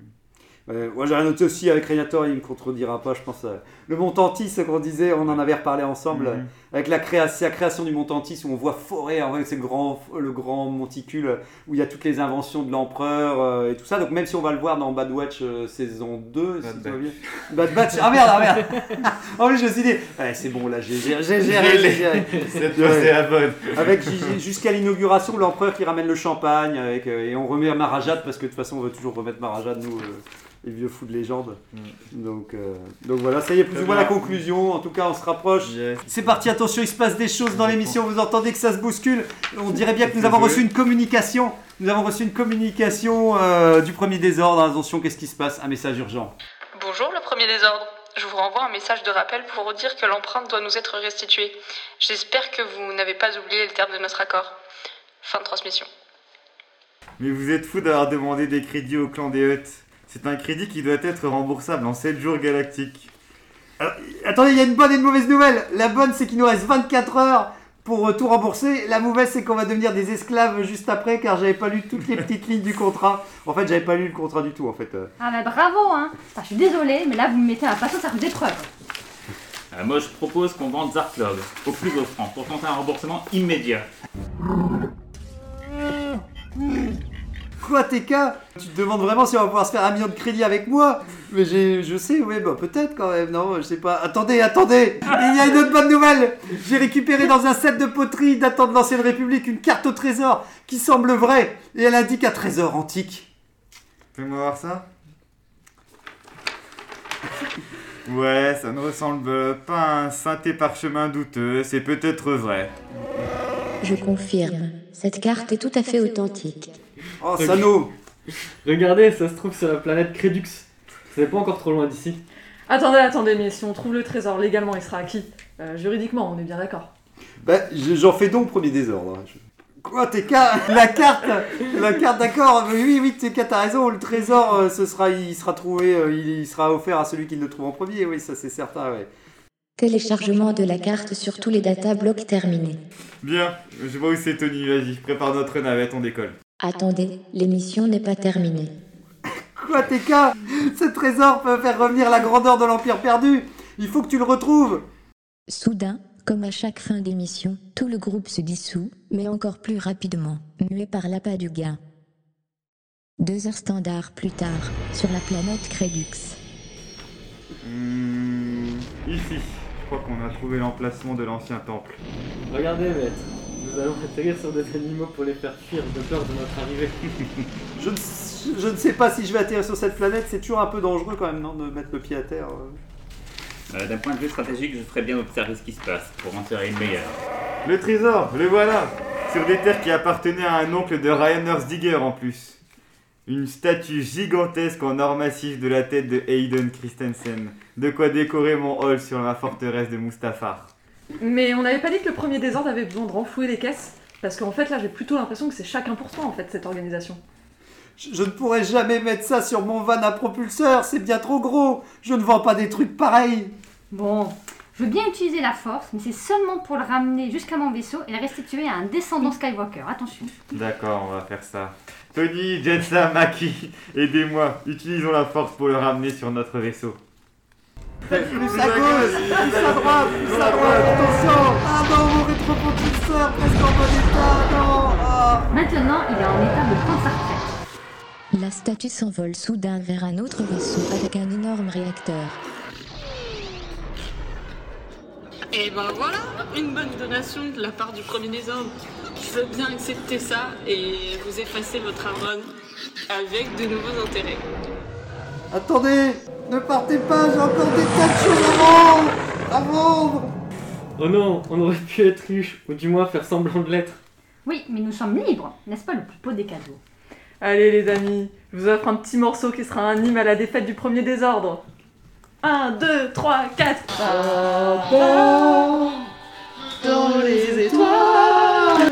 Ouais, moi j'aurais noté aussi avec Renator, il me contredira pas, je pense. euh, le Montantis, ce qu'on disait, on en avait reparlé ensemble, Mhm. Avec la, création du Montantis où on voit forêt, en vrai c'est le grand, le grand monticule euh, où il y a toutes les inventions de l'empereur euh, et tout ça. Donc même si on va le voir dans Bad Watch euh, saison 2, si Bad Batch. bien. Bad Batch, ah merde, ah merde En plus je me suis dit, ouais, c'est bon là, j'ai géré, j'ai géré. Cette fois, c'est la bonne. Avec jusqu'à l'inauguration, l'empereur qui ramène le champagne, avec, euh, et on remet Marajad, parce que de toute façon on veut toujours remettre Marajad, nous, les vieux fous de légende. Donc, euh, donc voilà, ça y est, plus ou moins la conclusion. En tout cas, on se rapproche. Yes. C'est parti, attention, il se passe des choses dans l'émission, vous entendez que ça se bouscule. On dirait bien que nous avons reçu une communication. Nous avons reçu une communication euh, du premier désordre. Attention, qu'est-ce qui se passe? Un message urgent. Bonjour le premier désordre. Je vous renvoie un message de rappel pour vous dire que l'empreinte doit nous être restituée. J'espère que vous n'avez pas oublié le terme de notre accord. Fin de transmission. Mais vous êtes fou d'avoir demandé des crédits au clan des Huttes. C'est un crédit qui doit être remboursable en 7 jours galactiques. Attendez, il y a une bonne et une mauvaise nouvelle. La bonne, c'est qu'il nous reste 24 heures pour euh, tout rembourser. La mauvaise, c'est qu'on va devenir des esclaves juste après, car j'avais pas lu toutes les petites lignes du contrat. En fait, j'avais pas lu le contrat du tout, en fait. euh. Ah bah bravo hein Enfin, Je suis désolée, mais là vous me mettez à passer à rude épreuve. Euh, moi, je propose qu'on vende Zarklog au plus offrant pour tenter un remboursement immédiat. Quoi, TK Tu te demandes vraiment si on va pouvoir se faire un million de crédits avec moi Mais j'ai, je sais, oui, bah peut-être quand même, non, je sais pas. Attendez, attendez Il y a une autre bonne nouvelle J'ai récupéré dans un set de poterie datant de l'ancienne République une carte au trésor qui semble vraie et elle indique un trésor antique. Fais-moi voir ça. Ouais, ça ne ressemble pas à un synthé parchemin douteux, c'est peut-être vrai. Je confirme. Cette carte est tout à fait authentique. Oh, Sano Regardez, ça se trouve sur la planète Crédux. C'est pas encore trop loin d'ici. Attendez, attendez, mais si on trouve le trésor légalement, il sera acquis. Euh, juridiquement, on est bien d'accord. Bah, je- j'en fais donc premier désordre. hein. Je- Quoi, TK La carte La carte, d'accord Oui, oui, TK, t'as raison, le trésor, euh, ce sera, il sera trouvé, euh, il, il sera offert à celui qui le trouve en premier, oui, ça c'est certain, ouais. Téléchargement de la carte sur tous les data blocs terminés. Bien, je vois où c'est Tony, vas-y, prépare notre navette, on décolle. Attendez, l'émission n'est pas terminée. Quoi, TK Ce trésor peut faire revenir la grandeur de l'Empire perdu Il faut que tu le retrouves Soudain, comme à chaque fin d'émission, tout le groupe se dissout, mais encore plus rapidement, muet par l'appât du gain. Deux heures standards plus tard, sur la planète Crédux. Hmm, ici, je crois qu'on a trouvé l'emplacement de l'ancien temple. Regardez, maître. Nous allons atterrir sur des animaux pour les faire fuir de peur de notre arrivée. je ne, je ne sais pas si je vais atterrir sur cette planète, c'est toujours un peu dangereux quand même, non, de mettre le pied à terre. euh. Euh, D'un point de vue stratégique, je ferais bien observer ce qui se passe pour en tirer une meilleure. Le trésor, le voilà Sur des terres qui appartenaient à un oncle de Ryan Earthdigger en plus. Une statue gigantesque en or massif de la tête de Hayden Christensen. De quoi décorer mon hall sur la forteresse de Mustafar. Mais on n'avait pas dit que le premier désordre avait besoin de renflouer les caisses Parce qu'en fait, là, j'ai plutôt l'impression que c'est chacun pour soi, en fait, cette organisation. Je, je ne pourrais jamais mettre ça sur mon van à propulseur, c'est bien trop gros Je ne vends pas des trucs pareils Bon, je veux bien utiliser la force, mais c'est seulement pour le ramener jusqu'à mon vaisseau et le restituer à un descendant Skywalker. Attention. D'accord, on va faire ça. Tony, Jetsa, Maki, aidez-moi. Utilisons la force pour le ramener sur notre vaisseau. Plus à gauche, plus à droite, plus à droite, attention Ah non, mon rétropropulseur, presque en bon état, non ah. Maintenant, il est en état de prendre sa retraite. La statue s'envole soudain vers un autre vaisseau avec un énorme réacteur. Et ben voilà, une bonne donation de la part du premier désordre. Je veux bien accepter ça et vous effacer votre Aaron avec de nouveaux intérêts. Attendez Ne partez pas, j'ai encore des tas de choses à vendre À vendre Oh non, on aurait pu être riche, ou du moins faire semblant de l'être. Oui, mais nous sommes libres, n'est-ce pas le plus beau des cadeaux? Allez, les amis, je vous offre un petit morceau qui sera un hymne à la défaite du premier désordre. 1, 2, 3, 4 Dans les étoiles